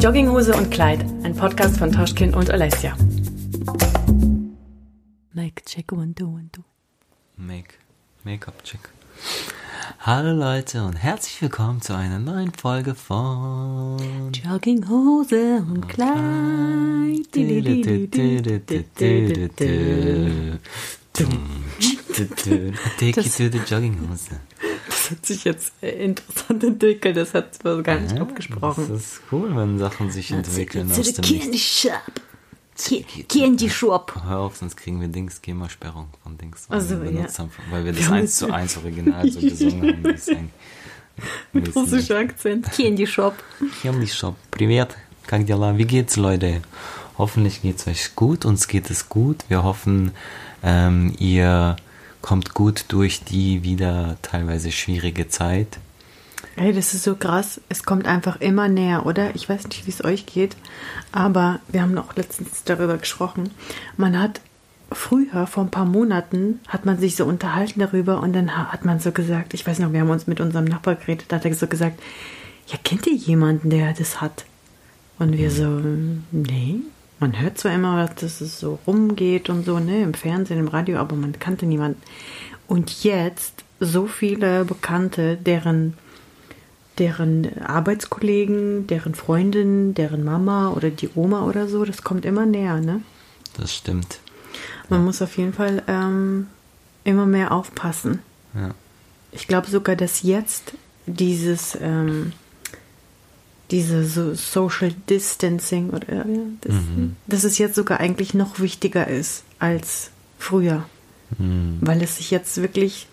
Jogginghose und Kleid, ein Podcast von Toschkin und Alessia. Make check one two one two. Make Make-up check. Hallo Leute und herzlich willkommen zu einer neuen Folge von Jogginghose und Kleid. Take you to the Jogginghose. Das hat sich jetzt äh, interessant entwickelt, das hat wir gar nicht abgesprochen. Das ist cool, wenn Sachen sich entwickeln To aus the dem candy Nichts. shop. Ki- Candy shop. Hör auf, sonst kriegen wir Dings, GEMA-Sperrung von Dings. Ach so, weil wir ja. benutzt haben, weil wir das haben 1 zu 1 Original so gesungen haben. wie es eigentlich- wie es Russischer Akzent. Candy shop. Candy Shop. Привет, как дела? Wie geht's, Leute? Hoffentlich geht's euch gut, uns geht es gut. Wir hoffen, ähm, ihr kommt gut durch die wieder teilweise schwierige Zeit. Ey, das ist so krass. Es kommt einfach immer näher, oder? Ich weiß nicht, wie es euch geht, aber wir haben noch letztens darüber gesprochen. Man hat früher, vor ein paar Monaten, hat man sich so unterhalten darüber und dann ha- hat man so gesagt, ich weiß noch, wir haben uns mit unserem Nachbar geredet, da hat er so gesagt, ja, kennt ihr jemanden, der das hat? Und wir so, nee. Man hört zwar immer, dass es so rumgeht und so, ne, im Fernsehen, im Radio, aber man kannte niemanden. Und jetzt so viele Bekannte, deren deren Arbeitskollegen, deren Freundin, deren Mama oder die Oma oder so, das kommt immer näher, ne? Das stimmt. Man muss auf jeden Fall ähm, immer mehr aufpassen. Ja. Ich glaube sogar, dass jetzt dieses ähm, diese so Social Distancing oder ja, das, dass es jetzt sogar eigentlich noch wichtiger ist als früher, Hm. weil es sich jetzt wirklich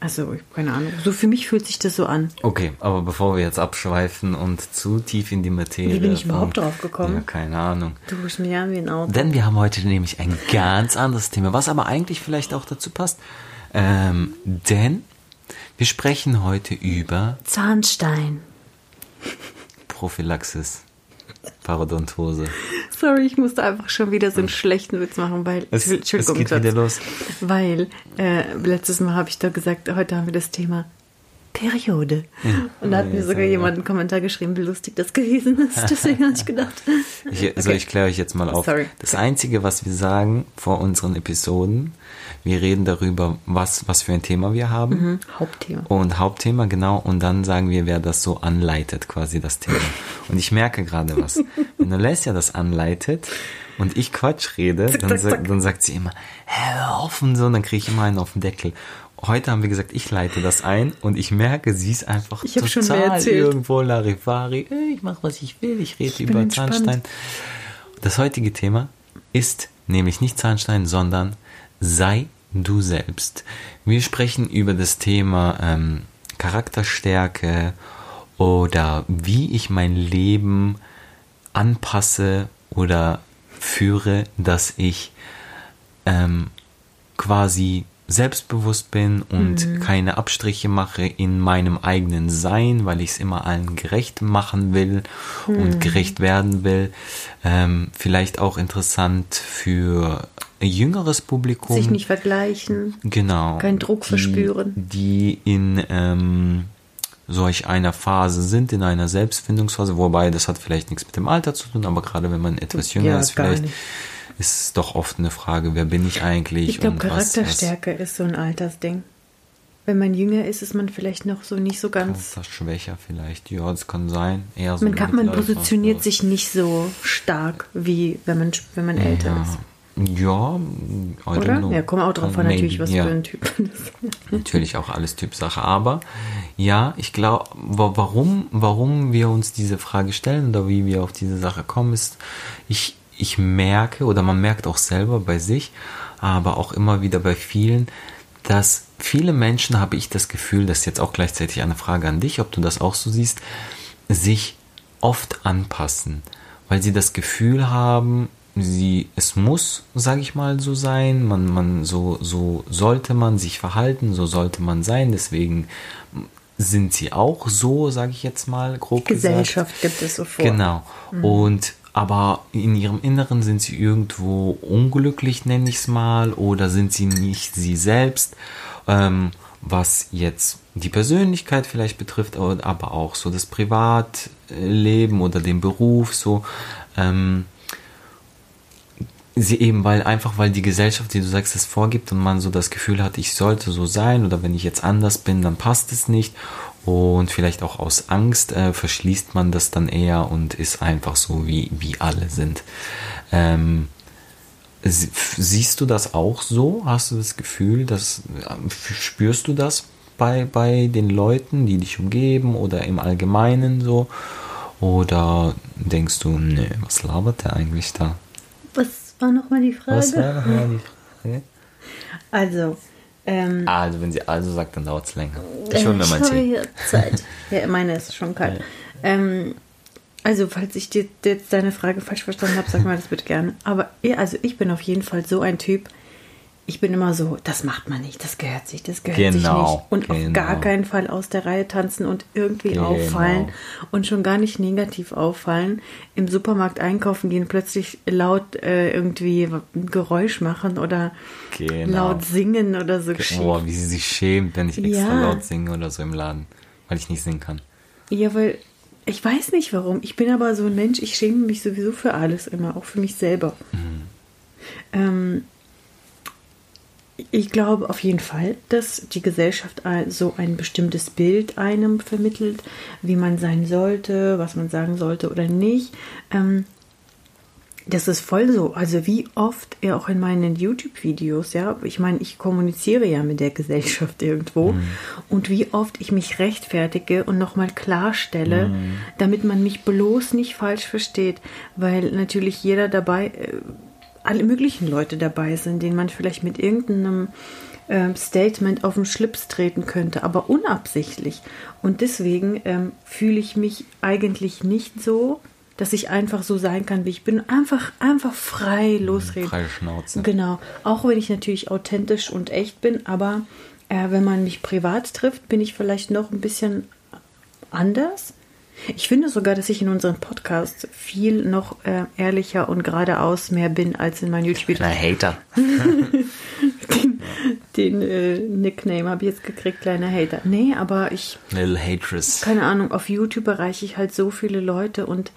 also ich keine Ahnung, so für mich fühlt sich das so an. Okay, aber bevor wir jetzt abschweifen und zu tief in die Materie. Wie bin ich überhaupt drauf gekommen? Ja, keine Ahnung. Du rufst mich an wie ein Auto. Denn wir haben heute nämlich ein ganz anderes Thema, was aber eigentlich vielleicht auch dazu passt. Ähm, denn wir sprechen heute über Zahnstein. Prophylaxis, Parodontose. Sorry, ich musste einfach schon wieder so einen schlechten Witz machen, weil Es, es geht wieder los. weil äh, letztes Mal habe ich doch gesagt, heute haben wir das Thema Periode. Und da hat Oh, mir sogar aber. jemand einen Kommentar geschrieben, wie lustig das gewesen ist. Deswegen habe ich gedacht. Ich, also ich kläre euch jetzt mal auf. Sorry. Das Einzige, was wir sagen vor unseren Episoden, wir reden darüber, was, was für ein Thema wir haben. Mhm, Hauptthema. Und Hauptthema, genau. Und dann sagen wir, wer das so anleitet, quasi das Thema. Und ich merke gerade was. Wenn Alessia das anleitet und ich Quatsch rede, dann, zack, zack. dann sagt sie immer, hör auf und so, und dann kriege ich immer einen auf den Deckel. Heute haben wir gesagt, ich leite das ein und ich merke, sie ist einfach Ich total irgendwo Larifari. Ich mache, was ich will, ich rede bin über. Zahnstein. Das heutige Thema ist nämlich nicht Zahnstein, sondern sei du selbst. Wir sprechen über das Thema ähm, Charakterstärke oder wie ich mein Leben anpasse oder führe, dass ich ähm, quasi selbstbewusst bin und keine Abstriche mache in meinem eigenen Sein, weil ich es immer allen gerecht machen will und gerecht werden will. Ähm, vielleicht auch interessant für ein jüngeres Publikum. Sich nicht vergleichen. Genau. Keinen Druck die, verspüren. Die in ähm, solch einer Phase sind, in einer Selbstfindungsphase, wobei das hat vielleicht nichts mit dem Alter zu tun, aber gerade wenn man etwas jünger Ja, ist, vielleicht nicht. Ist doch oft eine Frage, wer bin ich eigentlich? Ich glaube, und was- was- Charakterstärke ist so ein Altersding. Wenn man jünger ist, ist man vielleicht noch so nicht so ganz. Charakterschwächer vielleicht, ja, das kann sein. Eher so Man, kann, man positioniert sich nicht so stark, wie wenn man, wenn man älter ist. Ja, I don't Oder? know. Ja, kommt auch drauf an, natürlich, was ja. für ein Typ man ist. Natürlich auch alles Typsache. Aber ja, ich glaube, warum, warum wir uns diese Frage stellen oder wie wir auf diese Sache kommen, ist, ich, ich merke oder man merkt auch selber bei sich, aber auch immer wieder bei vielen, dass viele Menschen, habe ich das Gefühl, das ist jetzt auch gleichzeitig eine Frage an dich, ob du das auch so siehst, sich oft anpassen, weil sie das Gefühl haben, sie, es muss, sage ich mal, so sein, man, man, so, so sollte man sich verhalten, so sollte man sein, deswegen sind sie auch so, sage ich jetzt mal, grob gesagt. Gesellschaft gibt es so vor. Genau. Mhm. Und aber in ihrem Inneren sind sie irgendwo unglücklich, nenne ich es mal, oder sind sie nicht sie selbst. Ähm, was jetzt die Persönlichkeit vielleicht betrifft, aber auch so das Privatleben oder den Beruf, so ähm, sie eben, weil einfach, weil die Gesellschaft, wie du sagst, es vorgibt und man so das Gefühl hat, ich sollte so sein oder wenn ich jetzt anders bin, dann passt es nicht und vielleicht auch aus Angst äh, verschließt man das dann eher und ist einfach so, wie, wie alle sind. Ähm, siehst du das auch so? Hast du das Gefühl, dass, äh, spürst du das bei, bei den Leuten, die dich umgeben oder im Allgemeinen so? Oder denkst du, nee, was labert der eigentlich da? Was war nochmal die Frage? Was war nochmal die Frage? Also, ähm, also, wenn sie also sagt, dann dauert es länger. Ich hole mir mal Tee. Zeit. ja, meine ist schon kalt. Ja. Ähm, also, falls ich dir jetzt deine Frage falsch verstanden habe, sag mal das bitte gerne. Aber ja, also ich bin auf jeden Fall so ein Typ, ich bin immer so, das macht man nicht, das gehört sich, das gehört genau, sich nicht. Und genau. auf gar keinen Fall aus der Reihe tanzen und irgendwie genau. auffallen und schon gar nicht negativ auffallen. Im Supermarkt einkaufen gehen, plötzlich laut äh, irgendwie ein Geräusch machen oder genau. laut singen oder so. Oh, wie sie sich schämt, wenn ich extra ja. laut singe oder so im Laden, weil ich nicht singen kann. Ja, weil ich weiß nicht warum. Ich bin aber so ein Mensch, ich schäme mich sowieso für alles immer, auch für mich selber. Mhm. Ähm, ich glaube auf jeden Fall, dass die Gesellschaft so ein bestimmtes Bild einem vermittelt, wie man sein sollte, was man sagen sollte oder nicht. Ähm, das ist voll so. Also wie oft ja auch in meinen YouTube-Videos, ja, ich meine, ich kommuniziere ja mit der Gesellschaft irgendwo mhm. und wie oft ich mich rechtfertige und nochmal klarstelle, mhm. damit man mich bloß nicht falsch versteht, weil natürlich jeder dabei äh, alle möglichen Leute dabei sind, denen man vielleicht mit irgendeinem äh, Statement auf den Schlips treten könnte, aber unabsichtlich. Und deswegen ähm, fühle ich mich eigentlich nicht so, dass ich einfach so sein kann, wie ich bin. Einfach, einfach frei losreden. Freie Schnauze. Genau. Auch wenn ich natürlich authentisch und echt bin, aber äh, wenn man mich privat trifft, bin ich vielleicht noch ein bisschen anders. Ich finde sogar, dass ich in unserem Podcast viel noch äh, ehrlicher und geradeaus mehr bin als in meinen YouTube-Videos. Kleiner Hater. den, den äh, Nickname habe ich jetzt gekriegt, kleiner Hater. Nee, aber ich. Little Hatress. Keine Ahnung, auf YouTube erreiche ich halt so viele Leute und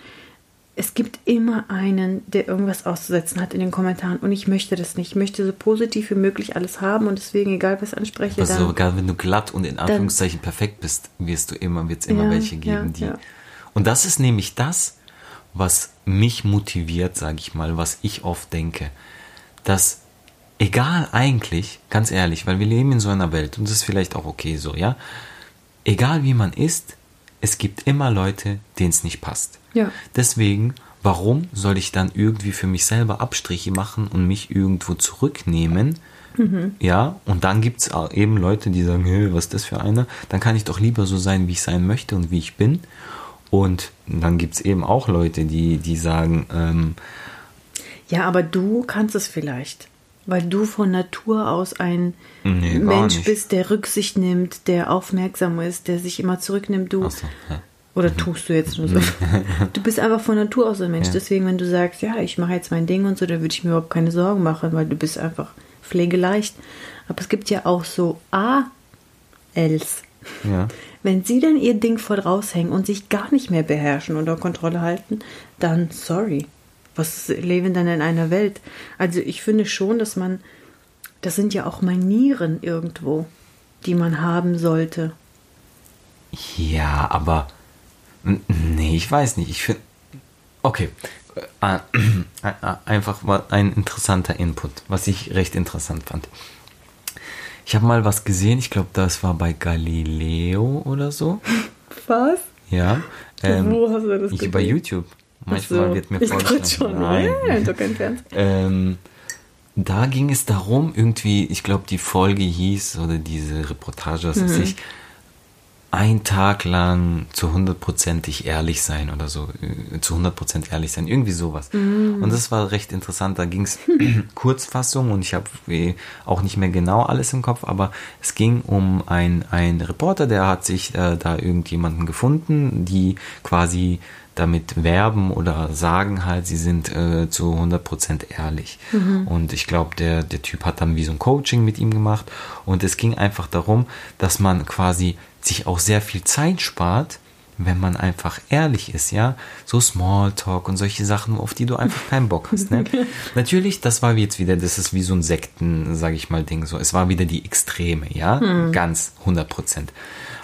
es gibt immer einen, der irgendwas auszusetzen hat in den Kommentaren und ich möchte das nicht. Ich möchte so positiv wie möglich alles haben und deswegen, egal was anspreche, also dann, sogar wenn du glatt und in Anführungszeichen dann, perfekt bist, wirst du immer, wird es immer ja, welche geben, ja, die. Ja. Und das ist nämlich das, was mich motiviert, sage ich mal, was ich oft denke, dass egal eigentlich, ganz ehrlich, weil wir leben in so einer Welt und das ist vielleicht auch okay so, ja, egal wie man ist, es gibt immer Leute, denen es nicht passt. Ja. Deswegen, warum soll ich dann irgendwie für mich selber Abstriche machen und mich irgendwo zurücknehmen? Mhm. Ja, und dann gibt es eben Leute, die sagen, hey, was ist das für einer? Dann kann ich doch lieber so sein, wie ich sein möchte und wie ich bin. Und dann gibt es eben auch Leute, die, die sagen, ähm, ja, aber du kannst es vielleicht. Weil du von Natur aus ein nee, Mensch bist, der Rücksicht nimmt, der aufmerksam ist, der sich immer zurücknimmt. Du. So, ja. Oder mhm. tust du jetzt nur so? du bist einfach von Natur aus ein Mensch. Ja. Deswegen, wenn du sagst, ja, ich mache jetzt mein Ding und so, dann würde ich mir überhaupt keine Sorgen machen, weil du bist einfach pflegeleicht. Aber es gibt ja auch so A-Els. Ja. Wenn sie dann ihr Ding voll raushängen und sich gar nicht mehr beherrschen oder Kontrolle halten, dann sorry was leben denn in einer Welt? Also ich finde schon, dass man, das sind ja auch Manieren irgendwo, die man haben sollte. Ja, aber nee, ich weiß nicht. Ich finde, okay, äh, äh, einfach mal ein interessanter Input, was ich recht interessant fand. Ich habe mal was gesehen, ich glaube, das war bei Galileo oder so. Was? Ja. Ähm, Wo hast du das gesehen? Bei YouTube. Manchmal so, wird mir vorgeschlagen. schon. Nein. Ja, kein ähm, da ging es darum, irgendwie, ich glaube, die Folge hieß, oder diese Reportage, was mhm. weiß ich, ein Tag lang zu hundertprozentig ehrlich sein oder so, äh, zu hundertprozent ehrlich sein, irgendwie sowas. Mm. Und das war recht interessant. Da ging es Kurzfassung und ich habe auch nicht mehr genau alles im Kopf, aber es ging um ein, ein Reporter, der hat sich äh, da irgendjemanden gefunden, die quasi damit werben oder sagen halt, sie sind äh, zu 100% ehrlich. Mhm. Und ich glaube, der, der Typ hat dann wie so ein Coaching mit ihm gemacht und es ging einfach darum, dass man quasi sich auch sehr viel Zeit spart, wenn man einfach ehrlich ist, ja, so Smalltalk und solche Sachen, auf die du einfach keinen Bock hast. Ne? Natürlich, das war jetzt wieder, das ist wie so ein Sekten, sage ich mal, Ding so. Es war wieder die Extreme, ja, hm. ganz 100 Prozent.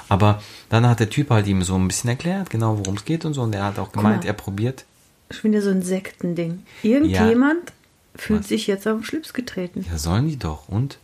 Aber dann hat der Typ halt ihm so ein bisschen erklärt, genau worum es geht und so. Und er hat auch gemeint, er probiert. Ich finde so ein Sektending. Irgendjemand ja. fühlt Was? sich jetzt auf den Schlips getreten. Ja, sollen die doch. Und?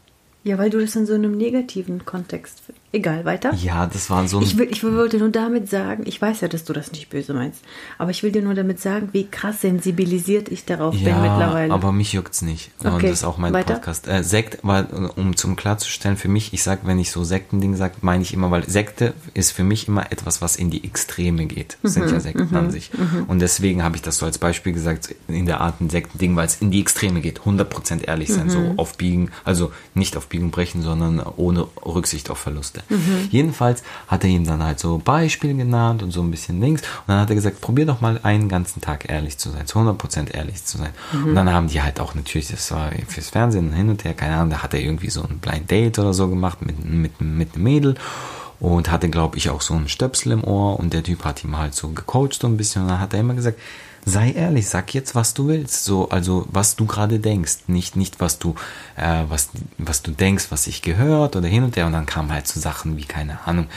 Ja, weil du das in so einem negativen Kontext. Egal, weiter. Ja, das war so ein. Ich, will, ich wollte nur damit sagen, ich weiß ja, dass du das nicht böse meinst, aber ich will dir nur damit sagen, wie krass sensibilisiert ich darauf ja, bin mittlerweile. aber mich juckt's nicht. Okay, Und das ist auch mein weiter? Podcast. Äh, Sekt, weil, um zum klarzustellen, für mich, ich sag, wenn ich so Sektending sage, meine ich immer, weil Sekte ist für mich immer etwas, was in die Extreme geht. Das mhm, sind ja Sekten mhm, an sich. Mhm. Und deswegen habe ich das so als Beispiel gesagt, in der Art ein Sektending, weil es in die Extreme geht. 100% ehrlich sein, so mhm. aufbiegen, also nicht aufbiegen Biegen brechen, sondern ohne Rücksicht auf Verluste. Mhm. Jedenfalls hat er ihm dann halt so Beispiele genannt und so ein bisschen links. Und dann hat er gesagt, probier doch mal einen ganzen Tag ehrlich zu sein, zu 100% ehrlich zu sein. Mhm. Und dann haben die halt auch natürlich, das war fürs Fernsehen hin und her, keine Ahnung, da hat er irgendwie so ein Blind Date oder so gemacht mit, mit, mit einem Mädel und hatte, glaube ich, auch so einen Stöpsel im Ohr und der Typ hat ihm halt so gecoacht so ein bisschen und dann hat er immer gesagt, sei ehrlich, sag jetzt, was du willst. So, also was du gerade denkst. Nicht, nicht, was du, äh, was, was du denkst, was ich gehört oder hin und her. Und dann kam halt so Sachen wie, keine Ahnung,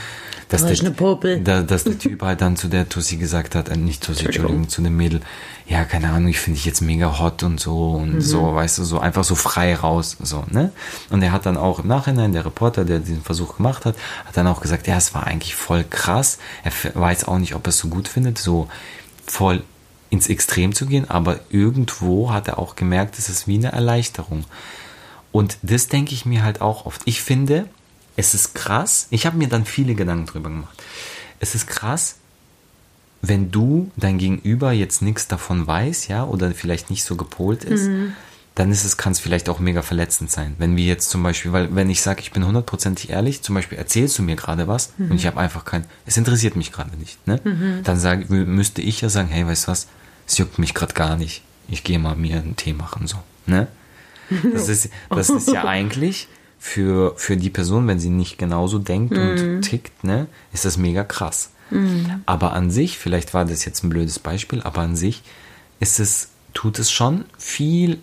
dass der, da, dass der Typ halt dann zu der Tussi gesagt hat, äh, nicht Tussi, Entschuldigung, zu dem Mädel, ja, keine Ahnung, ich finde dich jetzt mega hot und so und mhm. so, weißt du, so einfach so frei raus, so, ne? Und er hat dann auch im Nachhinein, der Reporter, der diesen Versuch gemacht hat, hat dann auch gesagt, ja, es war eigentlich voll krass. Er weiß auch nicht, ob er es so gut findet, so voll ins Extrem zu gehen, aber irgendwo hat er auch gemerkt, es ist wie eine Erleichterung. Und das denke ich mir halt auch oft. Ich finde, es ist krass, ich habe mir dann viele Gedanken drüber gemacht. Es ist krass, wenn du dein Gegenüber jetzt nichts davon weiß, ja, oder vielleicht nicht so gepolt ist, mhm. Dann ist es, kann es vielleicht auch mega verletzend sein. Wenn wir jetzt zum Beispiel, weil wenn ich sage, ich bin hundertprozentig ehrlich, zum Beispiel erzählst du mir gerade was mhm. und ich habe einfach kein, es interessiert mich gerade nicht, ne? Mhm. Dann sag, müsste ich ja sagen, hey, weißt du was, es juckt mich gerade gar nicht. Ich gehe mal mir einen Tee machen, so. Ne? Das ist, das ist ja eigentlich für, für die Person, wenn sie nicht genauso denkt mm. und mhm. tickt, ne, ist das mega krass. Mm. Aber an sich, vielleicht war das jetzt ein blödes Beispiel, aber an sich ist es, tut es schon viel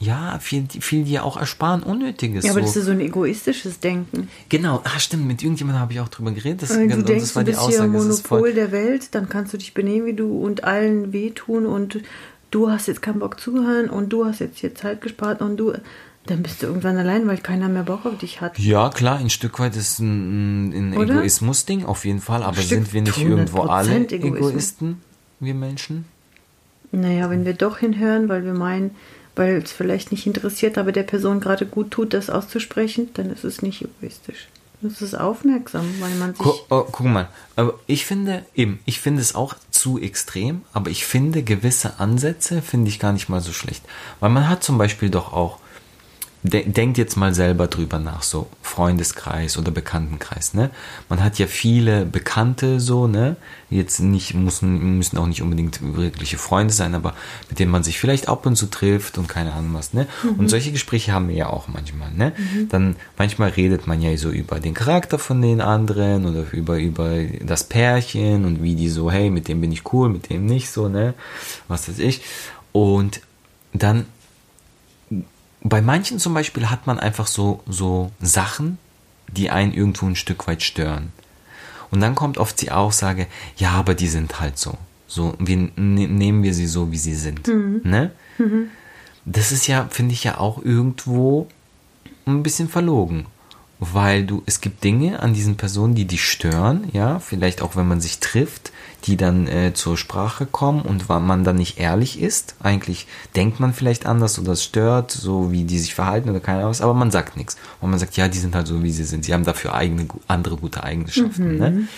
ja, viel, viel dir auch ersparen, Unnötiges. Ja, aber so. das ist so ein egoistisches Denken. Genau, ah, stimmt, mit irgendjemandem habe ich auch drüber geredet. Das, du genau, denkst, das war du bist die Aussage. Hier Monopol der Welt, dann kannst du dich benehmen wie du und allen wehtun und du hast jetzt keinen Bock zuhören und du hast jetzt hier Zeit gespart und du, dann bist du irgendwann allein, weil keiner mehr Bock auf dich hat. Ja, klar, ein Stück weit ist ein, ein Egoismus-Ding, auf jeden Fall, aber sind wir nicht irgendwo alle Egoismus. Egoisten, wir Menschen? Naja, wenn wir doch hinhören, weil wir meinen, weil es vielleicht nicht interessiert, aber der Person gerade gut tut, das auszusprechen, dann ist es nicht egoistisch. Das ist aufmerksam, weil man sich. Guck, oh, guck mal, aber ich finde eben, ich finde es auch zu extrem, aber ich finde gewisse Ansätze finde ich gar nicht mal so schlecht, weil man hat zum Beispiel doch auch denkt jetzt mal selber drüber nach, so Freundeskreis oder Bekanntenkreis, ne? Man hat ja viele Bekannte so, ne? Jetzt nicht, müssen, müssen auch nicht unbedingt wirkliche Freunde sein, aber mit denen man sich vielleicht ab und zu trifft und keine Ahnung was, ne? Mhm. Und solche Gespräche haben wir ja auch manchmal, ne? Mhm. Dann, manchmal redet man ja so über den Charakter von den anderen oder über, über das Pärchen und wie die so, hey, mit dem bin ich cool, mit dem nicht so, ne? Was weiß ich. Und dann bei manchen zum Beispiel hat man einfach so, so Sachen, die einen irgendwo ein Stück weit stören. Und dann kommt oft die Aussage, ja, aber die sind halt so. So, wir ne, nehmen wir sie so, wie sie sind. Mhm. Ne? Mhm. Das ist ja, finde ich ja auch irgendwo ein bisschen verlogen. Weil du, es gibt Dinge an diesen Personen, die dich stören, ja, vielleicht auch wenn man sich trifft, die dann äh, zur Sprache kommen und weil man dann nicht ehrlich ist. Eigentlich denkt man vielleicht anders oder es stört, so wie die sich verhalten oder keine Ahnung was, aber man sagt nichts. Und man sagt, ja, die sind halt so, wie sie sind. Sie haben dafür eigene, andere gute Eigenschaften. Mhm. Ne?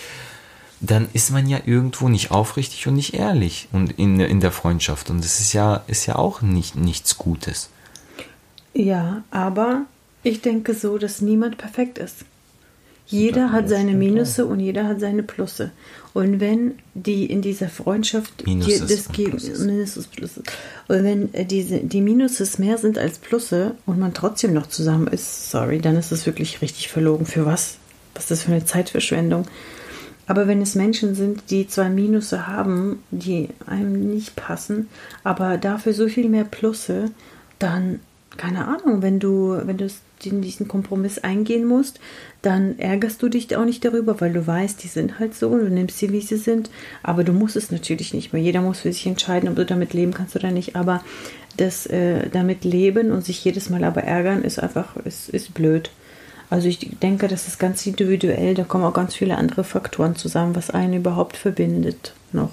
Dann ist man ja irgendwo nicht aufrichtig und nicht ehrlich und in, in der Freundschaft. Und das ist ja, ist ja auch nicht, nichts Gutes. Ja, aber ich denke so, dass niemand perfekt ist. Jeder hat seine Minusse und jeder hat seine Plusse. Und wenn die in dieser Freundschaft Minuses dir das Plusses. Minuses, Plusse. Und wenn äh, diese, die Minuses mehr sind als Plusse und man trotzdem noch zusammen ist, sorry, dann ist es wirklich richtig verlogen. Für was? Was ist das für eine Zeitverschwendung? Aber wenn es Menschen sind, die zwei Minusse haben, die einem nicht passen, aber dafür so viel mehr Plusse, dann, keine Ahnung, wenn du, wenn du in diesen Kompromiss eingehen musst, dann ärgerst du dich auch nicht darüber, weil du weißt, die sind halt so und du nimmst sie, wie sie sind. Aber du musst es natürlich nicht mehr. Jeder muss für sich entscheiden, ob du damit leben kannst oder nicht. Aber das äh, damit leben und sich jedes Mal aber ärgern, ist einfach, ist, ist blöd. Also ich denke, das ist ganz individuell. Da kommen auch ganz viele andere Faktoren zusammen, was einen überhaupt verbindet noch.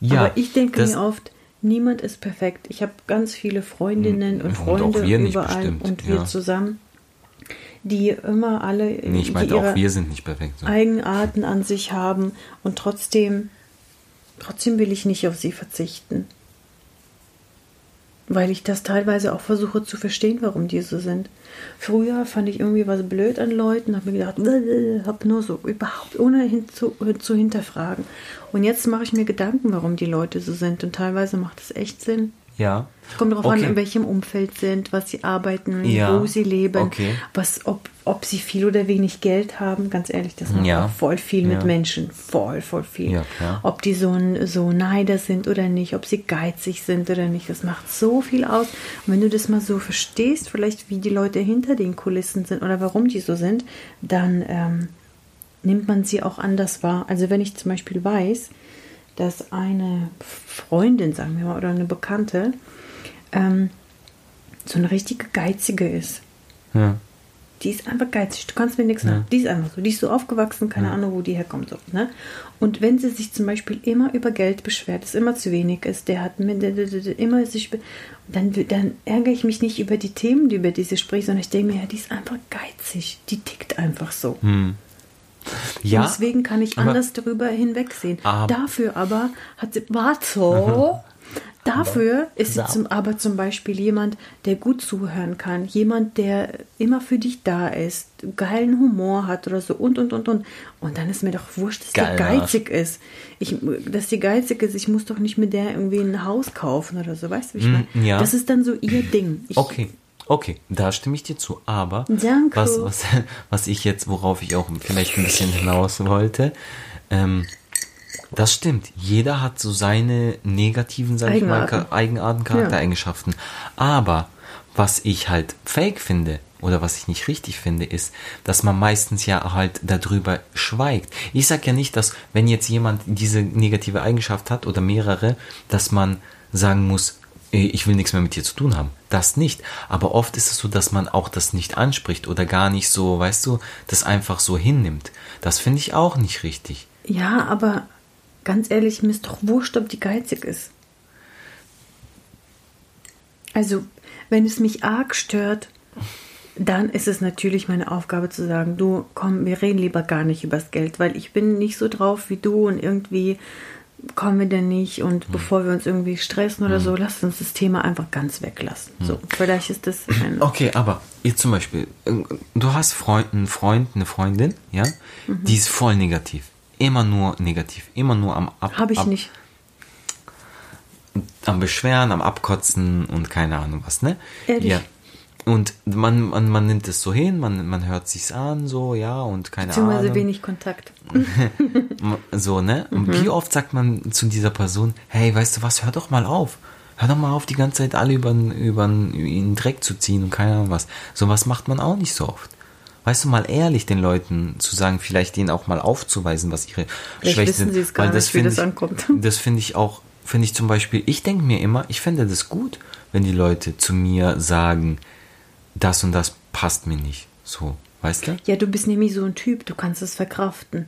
Ja, Aber ich denke mir oft, niemand ist perfekt. Ich habe ganz viele Freundinnen und Und Freunde nicht überall bestimmt, und wir ja. zusammen, die immer alle Nee, ich meinte ihre auch, wir sind nicht perfekt. So. Eigenarten an sich haben und trotzdem, trotzdem will ich nicht auf sie verzichten. Weil ich das teilweise auch versuche zu verstehen, warum die so sind. Früher fand ich irgendwie was blöd an Leuten, habe mir gedacht, habe nur so überhaupt ohne hin zu, zu hinterfragen. Und jetzt mache ich mir Gedanken, warum die Leute so sind. Und teilweise macht es echt Sinn. Ja. Kommt darauf an, Okay. in welchem Umfeld sind, was sie arbeiten, Ja, wo sie leben, okay. was, ob, ob sie viel oder wenig Geld haben. Ganz ehrlich, das macht Ja, auch voll viel mit ja. Menschen. Voll, voll viel. Ob die so, ein, so Neider sind oder nicht, ob sie geizig sind oder nicht. Das macht so viel aus. Und wenn du das mal so verstehst, vielleicht wie die Leute hinter den Kulissen sind oder warum die so sind, dann ähm, nimmt man sie auch anders wahr. Also wenn ich zum Beispiel weiß, dass eine Freundin, sagen wir mal, oder eine Bekannte, ähm, so eine richtige Geizige ist. Ja. Die ist einfach geizig. Du kannst mir nichts Ja. sagen. Die ist einfach so. Die ist so aufgewachsen, keine Ahnung, wo die herkommt. So, ne? Und wenn sie sich zum Beispiel immer über Geld beschwert, es immer zu wenig ist, der hat immer sich, dann, dann ärgere ich mich nicht über die Themen, über die sie spricht, sondern ich denke mir, ja, die ist einfach geizig. Die tickt einfach so. Ja, Und deswegen kann ich aber- anders darüber hinwegsehen. Aber- Dafür aber hat sie. Warte! Dafür ist sie zum, aber zum Beispiel jemand, der gut zuhören kann, jemand, der immer für dich da ist, geilen Humor hat oder so und und und und. Und dann ist mir doch wurscht, dass Geiler die Arsch. geizig ist. Ich, dass die geizig ist, ich muss doch nicht mit der irgendwie ein Haus kaufen oder so, weißt du, wie ich meine? Mm, ja. Das ist dann so ihr Ding. Ich, Okay, okay, da stimme ich dir zu. Aber Danke. was, was, was ich jetzt, worauf ich auch vielleicht ein bisschen hinaus wollte, ähm, das stimmt. Jeder hat so seine negativen, sag ich mal, Eigenarten. Cha- Eigenarten, Charaktereigenschaften. Aber was ich halt fake finde oder was ich nicht richtig finde, ist, dass man meistens ja halt darüber schweigt. Ich sag ja nicht, dass wenn jetzt jemand diese negative Eigenschaft hat oder mehrere, dass man sagen muss, "Ey, ich will nichts mehr mit dir zu tun haben. Das nicht. Aber oft ist es so, dass man auch das nicht anspricht oder gar nicht so, weißt du, das einfach so hinnimmt. Das finde ich auch nicht richtig. Ja, aber ganz ehrlich, mir ist doch wurscht, ob die geizig ist. Also, wenn es mich arg stört, dann ist es natürlich meine Aufgabe zu sagen, du, komm, wir reden lieber gar nicht übers Geld, weil ich bin nicht so drauf wie du und irgendwie kommen wir denn nicht und bevor wir uns irgendwie stressen oder so, lasst uns das Thema einfach ganz weglassen. So, vielleicht ist das ein Okay, aber jetzt zum Beispiel, äh, du hast Freund, einen Freund, eine Freundin, ja, Mhm. die ist voll negativ. Immer nur negativ. Immer nur am Ab, habe ich ab, nicht. am Beschweren, am Abkotzen und keine Ahnung was, ne? Ehrlich? Ja. Und man, man, man nimmt es so hin, man, man hört sich's an, so, ja, und keine Beziehungsweise Ahnung. wenig Kontakt. So, ne? Mhm. Und wie oft sagt man zu dieser Person, hey, weißt du was, hör doch mal auf. Hör doch mal auf, die ganze Zeit alle über über in den Dreck zu ziehen und keine Ahnung was. Sowas macht man auch nicht so oft. Weißt du, mal ehrlich den Leuten zu sagen, vielleicht denen auch mal aufzuweisen, was ihre Vielleicht Schwächen wissen sind. sie es gar Weil das nicht, wie finde das ich, ankommt. Das finde ich auch, finde ich zum Beispiel, ich denke mir immer, ich fände das gut, wenn die Leute zu mir sagen, das und das passt mir nicht. So, weißt du? Ja, du bist nämlich so ein Typ, du kannst es verkraften.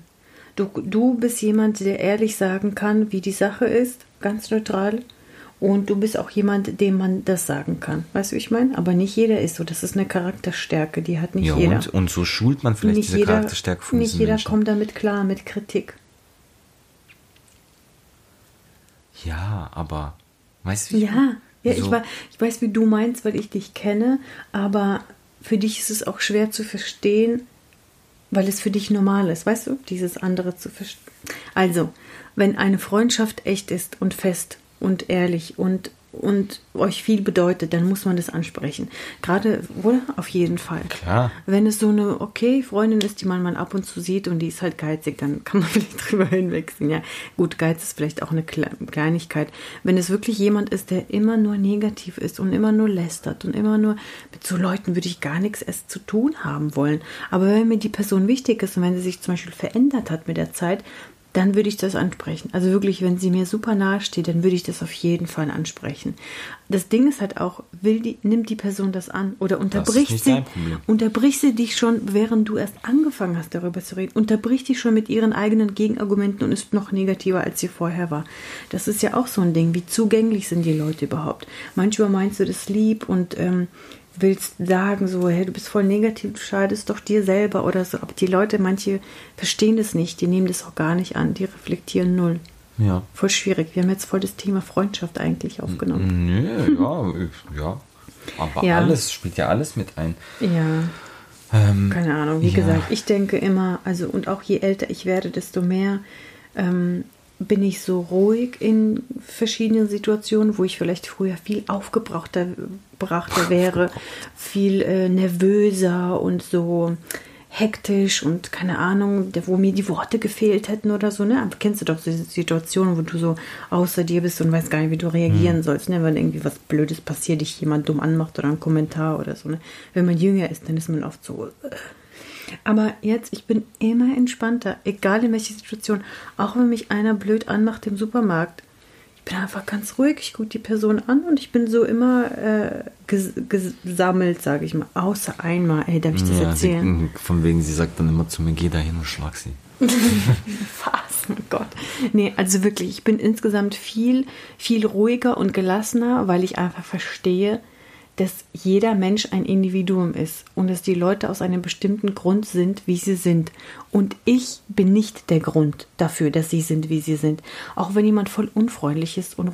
Du, du bist jemand, der ehrlich sagen kann, wie die Sache ist, ganz neutral. Und du bist auch jemand, dem man das sagen kann. Weißt du, wie ich meine? Aber nicht jeder ist so. Das ist eine Charakterstärke, die hat nicht ja, jeder. Und, und so schult man vielleicht nicht diese jeder, Charakterstärke von Nicht jeder Menschen. kommt damit klar, mit Kritik. Ja, aber weißt du, wie ich Ja, meine? Ja So. ich, weiß, ich weiß, wie du meinst, weil ich dich kenne, aber für dich ist es auch schwer zu verstehen, weil es für dich normal ist, weißt du, dieses andere zu verstehen. Also, wenn eine Freundschaft echt ist und fest und ehrlich und und euch viel bedeutet, dann muss man das ansprechen. Gerade, oder? Auf jeden Fall. Klar. Wenn es so eine okay Freundin ist, die man mal ab und zu sieht und die ist halt geizig, dann kann man vielleicht drüber hinwechseln. Ja, gut, Geiz ist vielleicht auch eine Kle- Kleinigkeit. Wenn es wirklich jemand ist, der immer nur negativ ist und immer nur lästert und immer nur mit so Leuten würde ich gar nichts erst zu tun haben wollen. Aber wenn mir die Person wichtig ist und wenn sie sich zum Beispiel verändert hat mit der Zeit, dann würde ich das ansprechen. Also wirklich, wenn sie mir super nahe steht, dann würde ich das auf jeden Fall ansprechen. Das Ding ist halt auch, will die, nimmt die Person das an oder unterbricht sie, unterbricht sie dich schon, während du erst angefangen hast, darüber zu reden, unterbricht dich schon mit ihren eigenen Gegenargumenten und ist noch negativer, als sie vorher war. Das ist ja auch so ein Ding. Wie zugänglich sind die Leute überhaupt? Manchmal meinst du das lieb und ähm, willst sagen so, hey, du bist voll negativ, du schadest doch dir selber oder so. Aber die Leute, manche verstehen das nicht, die nehmen das auch gar nicht an, die reflektieren null. Ja. Voll schwierig. Wir haben jetzt voll das Thema Freundschaft eigentlich aufgenommen. Nö, ja, ja. Aber Ja. alles spielt ja alles mit ein. Ja. Ähm, Keine Ahnung, wie ja. gesagt, ich denke immer, also und auch je älter ich werde, desto mehr ähm, bin ich so ruhig in verschiedenen Situationen, wo ich vielleicht früher viel aufgebrachter brachter wäre, viel äh, nervöser und so hektisch und keine Ahnung, wo mir die Worte gefehlt hätten oder so, ne? Kennst du doch diese Situationen, wo du so außer dir bist und weißt gar nicht, wie du reagieren Hm. sollst, ne? Wenn irgendwie was Blödes passiert, dich jemand dumm anmacht oder ein Kommentar oder so, ne? Wenn man jünger ist, dann ist man oft so. Äh. Aber jetzt, ich bin immer entspannter, egal in welcher Situation. Auch wenn mich einer blöd anmacht im Supermarkt. Ich bin einfach ganz ruhig, ich gucke die Person an und ich bin so immer äh, ges gesammelt, sage ich mal. Außer einmal, ey, darf ich das ja, erzählen? sie, von wegen, sie sagt dann immer zu mir, geh da hin und schlag sie. Was? Oh Gott. Nee, also wirklich, ich bin insgesamt viel, viel ruhiger und gelassener, weil ich einfach verstehe, dass jeder Mensch ein Individuum ist und dass die Leute aus einem bestimmten Grund sind, wie sie sind. Und ich bin nicht der Grund dafür, dass sie sind, wie sie sind. Auch wenn jemand voll unfreundlich ist und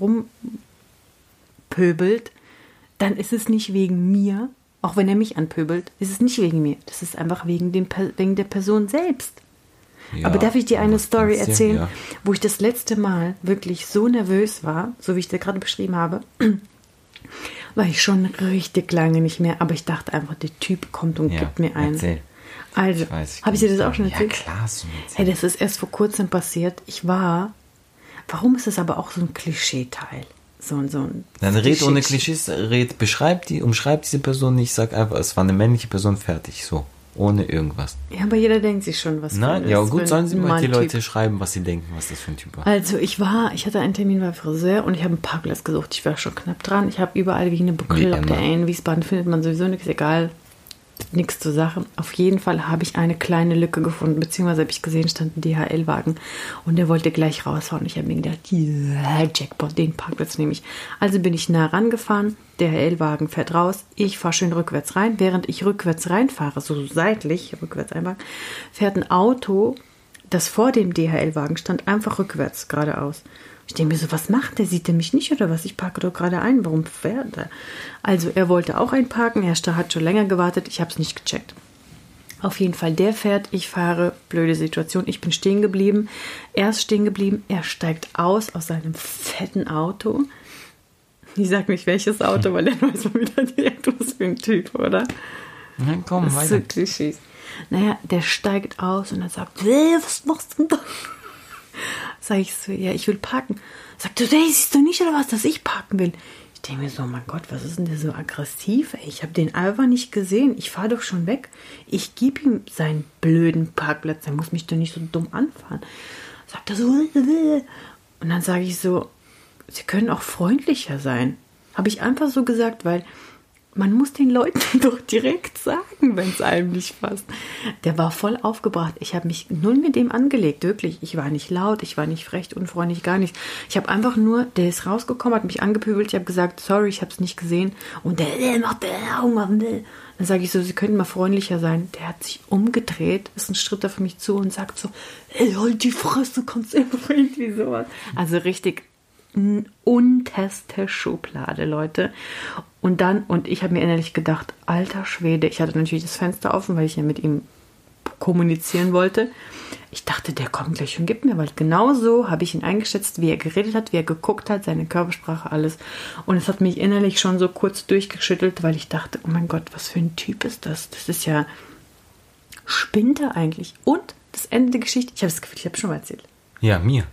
rumpöbelt, dann ist es nicht wegen mir, auch wenn er mich anpöbelt, ist es nicht wegen mir. Das ist einfach wegen, dem, wegen der Person selbst. Ja, Aber darf ich dir eine Story erzählen, Ja. wo ich das letzte Mal wirklich so nervös war, so wie ich dir gerade beschrieben habe? War ich schon richtig lange nicht mehr, aber ich dachte einfach, der Typ kommt und Ja, gibt mir einen. erzähl. Also, Ich weiß, habe ich dir das auch schon erzählt? Ja, klar erzählt. Hey, das ist erst vor kurzem passiert. Ich war. Warum ist das aber auch so ein Klischeeteil? So, ein- so ein Dann red ohne Klischee- Klischees, red, beschreib die, umschreib diese Person nicht, sag einfach, es war eine männliche Person, fertig, so. Ohne irgendwas. Ja, aber jeder denkt sich schon, was Nein, ja ist, gut, sollen sie mal die. Leute schreiben, was sie denken, was das für ein Typ war. Also ich war, ich hatte einen Termin beim Friseur und ich habe einen Parkplatz gesucht. Ich war schon knapp dran. Ich habe überall wie eine Bekloppte. immer. In Wiesbaden findet man sowieso nichts, egal. Nichts zur Sache. Auf jeden Fall habe ich eine kleine Lücke gefunden, beziehungsweise habe ich gesehen, stand ein DHL-Wagen und der wollte gleich rausfahren. Ich habe mir gedacht, yeah, Jackpot, den Parkplatz nehme ich. Also bin ich nah rangefahren, DHL-Wagen fährt raus, ich fahre schön rückwärts rein. Während ich rückwärts reinfahre, so seitlich, rückwärts einmal, fährt ein Auto das vor dem DHL-Wagen stand, einfach rückwärts geradeaus. Ich denke mir so, was macht der? Sieht er mich nicht oder was? Ich parke doch gerade ein. Warum fährt er? Also er wollte auch einparken. Er hat schon länger gewartet. Ich habe es nicht gecheckt. Auf jeden Fall, der fährt, ich fahre, blöde Situation. Ich bin stehen geblieben. Er ist stehen geblieben. Er steigt aus aus seinem fetten Auto. Ich sag nicht welches Auto, weil dann weiß man wieder direkt, was für ein Typ, oder? Nein, komm, Das ist weiter. so Klischees. Naja, der steigt aus und er sagt, "Äh, was machst du denn da? Sag ich so, ja, ich will parken. Sagt er, hey, siehst du nicht oder was, dass ich parken will? Ich denke mir so, mein Gott, was ist denn der so aggressiv? Ey? Ich habe den einfach nicht gesehen. Ich fahre doch schon weg. Ich gebe ihm seinen blöden Parkplatz. Er muss mich doch nicht so dumm anfahren. Sagt er so, "Äh." und dann sage ich so, Sie können auch freundlicher sein. Habe ich einfach so gesagt, weil man muss den Leuten doch direkt sagen, wenn es einem nicht passt. Der war voll aufgebracht. Ich habe mich null mit dem angelegt, wirklich. Ich war nicht laut, ich war nicht frech, unfreundlich, gar nicht. Ich habe einfach nur, der ist rausgekommen, hat mich angepöbelt. Ich habe gesagt, sorry, ich habe es nicht gesehen. Und der, der macht der Augen auf den Dann sage ich so, Sie könnten mal freundlicher sein. Der hat sich umgedreht, ist ein Schritt auf mich zu und sagt so, ey, halt die Fresse, kannst du irgendwie sowas. Also richtig unterste Schublade, Leute. Und dann, und ich habe mir innerlich gedacht, alter Schwede, ich hatte natürlich das Fenster offen, weil ich ja mit ihm kommunizieren wollte. Ich dachte, der kommt gleich und gibt mir, weil genau so habe ich ihn eingeschätzt, wie er geredet hat, wie er geguckt hat, seine Körpersprache, alles. Und es hat mich innerlich schon so kurz durchgeschüttelt, weil ich dachte, oh mein Gott, was für ein Typ ist das? Das ist ja, spinnt er eigentlich? Und das Ende der Geschichte, ich habe das Gefühl, ich habe schon mal erzählt. Ja, mir.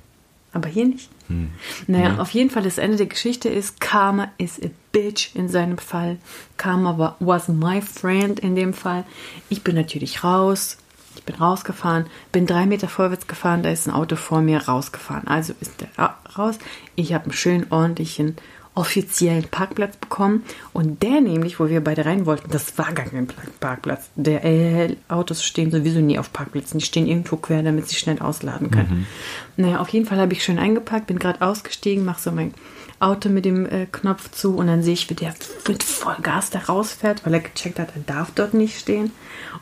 Aber hier nicht. Hm. Naja, ja. auf jeden Fall, das Ende der Geschichte ist, Karma is a bitch in seinem Fall. Karma was my friend in dem Fall. Ich bin natürlich raus. Ich bin rausgefahren, bin drei Meter vorwärts gefahren, da ist ein Auto vor mir rausgefahren. Also ist der raus. Ich habe einen schönen ordentlichen offiziellen Parkplatz bekommen. Und der nämlich, wo wir beide rein wollten, das war gar kein Parkplatz. Der äh, Autos stehen sowieso nie auf Parkplätzen. Die stehen irgendwo quer, damit sie schnell ausladen können. Mhm. Naja, auf jeden Fall habe ich schön eingepackt, bin gerade ausgestiegen, mache so mein Auto mit dem äh, Knopf zu und dann sehe ich, wie der mit Vollgas da rausfährt, weil er gecheckt hat, er darf dort nicht stehen.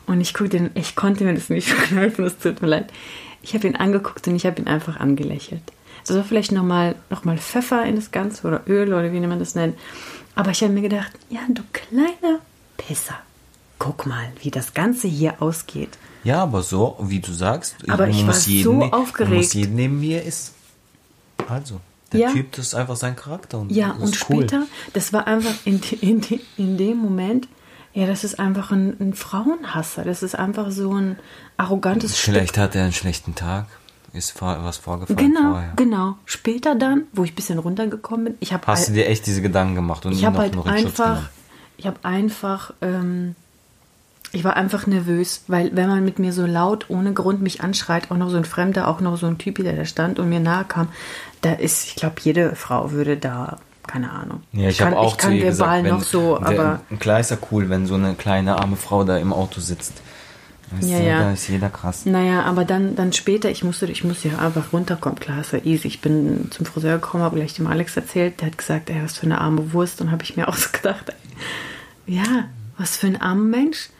Und ich gucke den, ich konnte mir das nicht verkneifen, es tut mir leid. Ich habe ihn angeguckt und ich habe ihn einfach angelächelt. So vielleicht nochmal noch mal Pfeffer in das Ganze oder Öl oder wie man das nennt. Aber ich habe mir gedacht, ja, du kleiner Pisser. Guck mal, wie das Ganze hier ausgeht. Ja, aber so, wie du sagst, aber ich war so ne aufgeregt. Muss jeden nehmen, wie er ist. Also, der ja. Typ, das ist einfach sein Charakter. Und ja, und cool. später, das war einfach in, in, in dem Moment, ja, das ist einfach ein, ein Frauenhasser. Das ist einfach so ein arrogantes Vielleicht Stück. hat er einen schlechten Tag ist was vorgefallen genau, vorher. Genau, Später dann, wo ich ein bisschen runtergekommen bin, ich habe Hast du dir echt diese Gedanken gemacht und ich habe halt einfach, ich habe einfach, ähm, ich war einfach nervös, weil wenn man mit mir so laut ohne Grund mich anschreit, auch noch so ein Fremder, auch noch so ein Typ, der da stand und mir nahe kam, da ist, ich glaube, jede Frau würde da keine Ahnung. Ja, ich, ich habe auch ich kann ihr gesagt, noch so, aber klar ist ja cool, wenn so eine kleine arme Frau da im Auto sitzt. Weißt ja, du, ja. Da ist jeder krass. Naja, aber dann, dann später, ich musste, ich musste ja einfach runterkommen. Klar, es war easy. Ich bin zum Friseur gekommen, habe gleich dem Alex erzählt. Der hat gesagt, ey, was für eine arme Wurst. Und habe ich mir auch so gedacht, ey, ja, was für ein armer Mensch.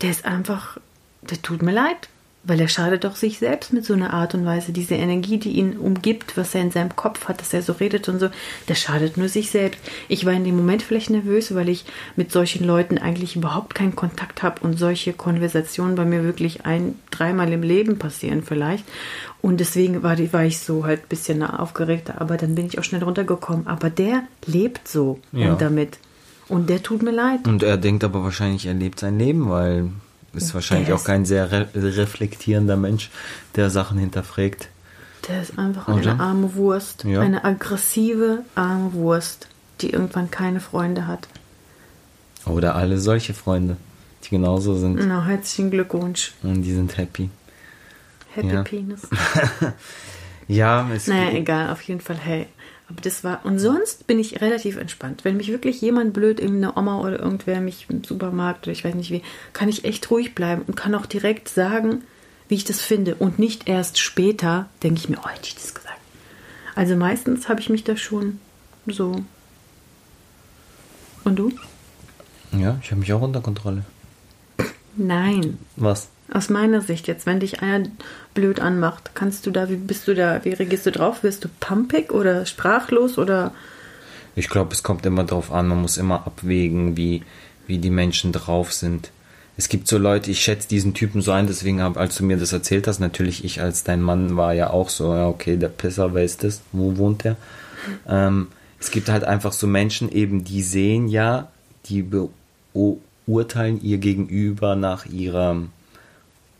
Der ist einfach, der tut mir leid. Weil er schadet doch sich selbst mit so einer Art und Weise. Diese Energie, die ihn umgibt, was er in seinem Kopf hat, dass er so redet und so, der schadet nur sich selbst. Ich war in dem Moment vielleicht nervös, weil ich mit solchen Leuten eigentlich überhaupt keinen Kontakt habe und solche Konversationen bei mir wirklich ein, dreimal im Leben passieren vielleicht. Und deswegen war, war ich so halt ein bisschen aufgeregter. Aber dann bin ich auch schnell runtergekommen. Aber der lebt so ja. und damit. Und der tut mir leid. Und er denkt aber wahrscheinlich, er lebt sein Leben, weil ist wahrscheinlich der auch kein sehr re reflektierender Mensch, der Sachen hinterfragt. Der ist einfach Oder? eine arme Wurst. Ja. Eine aggressive, arme Wurst, die irgendwann keine Freunde hat. Oder alle solche Freunde, die genauso sind. Na, herzlichen Glückwunsch. Und die sind happy. Happy ja. Penis. ja, ist Naja, egal, auf jeden Fall, hey. Aber das war, und sonst bin ich relativ entspannt. Wenn mich wirklich jemand blöd, irgendeine Oma oder irgendwer mich im Supermarkt oder ich weiß nicht wie, kann ich echt ruhig bleiben und kann auch direkt sagen, wie ich das finde. Und nicht erst später denke ich mir, oh, hätte ich das gesagt. Also meistens habe ich mich da schon so. Und du? Ja, ich habe mich auch unter Kontrolle. Nein. Was? Aus meiner Sicht jetzt, wenn dich einer blöd anmacht, kannst du da, wie bist du da, wie reagierst du drauf? Wirst du pumpig oder sprachlos oder? Ich glaube, es kommt immer drauf an, man muss immer abwägen, wie, wie die Menschen drauf sind. Es gibt so Leute, ich schätze diesen Typen so ein, deswegen habe, als du mir das erzählt hast, natürlich ich als dein Mann war ja auch so, ja, okay, der Pisser, wer ist das? Wo wohnt der? Ähm, es gibt halt einfach so Menschen eben, die sehen ja, die beurteilen ihr Gegenüber nach ihrem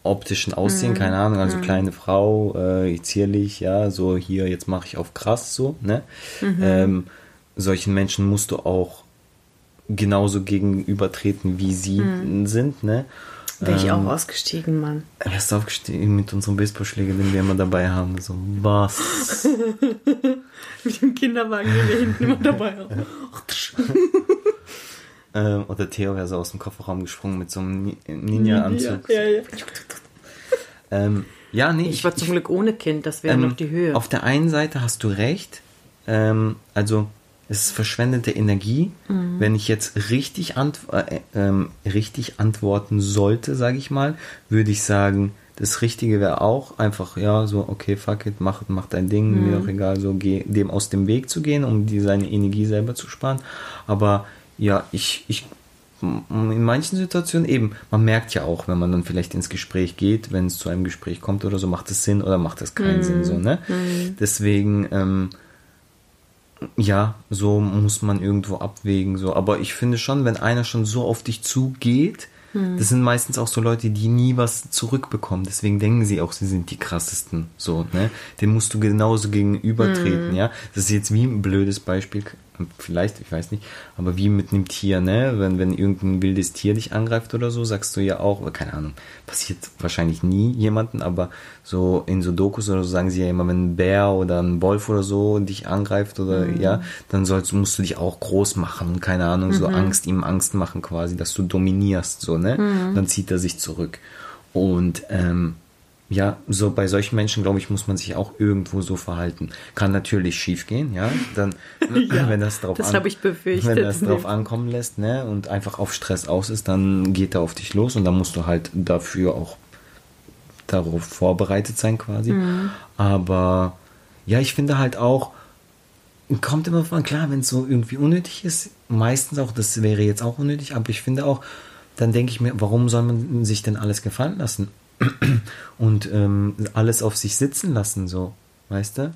optischen Aussehen, mhm. keine Ahnung, also mhm. kleine Frau, äh, zierlich, ja, so hier, jetzt mache ich auf krass so, ne? Mhm. Ähm, solchen Menschen musst du auch genauso gegenübertreten, wie sie mhm. sind, ne? Wäre ich ähm, auch ausgestiegen, Mann. Er ist aufgestiegen mit unserem Baseballschläger, den wir immer dabei haben. So, was? mit dem Kinderwagen, den wir hinten immer dabei haben. Ähm, oder Theo wäre so aus dem Kofferraum gesprungen mit so einem Ni- Ninja-Anzug. Ja, ja. Ähm, ja, nee, Ich war zum Glück ohne Kind, das wäre ähm, noch die Höhe. Auf der einen Seite hast du recht. Ähm, also es ist verschwendete Energie. Mhm. Wenn ich jetzt richtig, ant äh, ähm, richtig antworten sollte, sage ich mal, würde ich sagen, das Richtige wäre auch einfach, ja, so, okay, fuck it, mach, mach dein Ding, Mhm. mir auch egal, so geh, dem aus dem Weg zu gehen, um die, seine Energie selber zu sparen. Aber ja, ich, ich in manchen Situationen eben, man merkt ja auch, wenn man dann vielleicht ins Gespräch geht, wenn es zu einem Gespräch kommt oder so, macht es Sinn oder macht es keinen Sinn, so, ne? Deswegen, ähm, ja, so muss man irgendwo abwägen, so. Aber ich finde schon, wenn einer schon so auf dich zugeht, das sind meistens auch so Leute, die nie was zurückbekommen. Deswegen denken sie auch, sie sind die krassesten, so, ne? Dem musst du genauso gegenübertreten, ja? Das ist jetzt wie ein blödes Beispiel, vielleicht, ich weiß nicht, aber wie mit einem Tier, ne? Wenn, wenn irgendein wildes Tier dich angreift oder so, sagst du ja auch, keine Ahnung, passiert wahrscheinlich nie jemanden, aber so in so Dokus oder so sagen sie ja immer, wenn ein Bär oder ein Wolf oder so dich angreift oder ja, dann sollst, musst du dich auch groß machen und keine Ahnung, so Angst, ihm Angst machen quasi, dass du dominierst, so, ne? Dann zieht er sich zurück. Und ähm, ja, so bei solchen Menschen, glaube ich, muss man sich auch irgendwo so verhalten. Kann natürlich schief gehen, ja. Dann, wenn das drauf das an- habe ich befürchtet. Wenn das drauf ankommen lässt, ne, und einfach auf Stress aus ist, dann geht er auf dich los und dann musst du halt dafür auch darauf vorbereitet sein quasi. Aber ja, ich finde halt auch, kommt immer von, klar, wenn es so irgendwie unnötig ist, meistens auch, das wäre jetzt auch unnötig, aber ich finde auch, dann denke ich mir, warum soll man sich denn alles gefallen lassen? Und ähm, alles auf sich sitzen lassen, so, weißt du?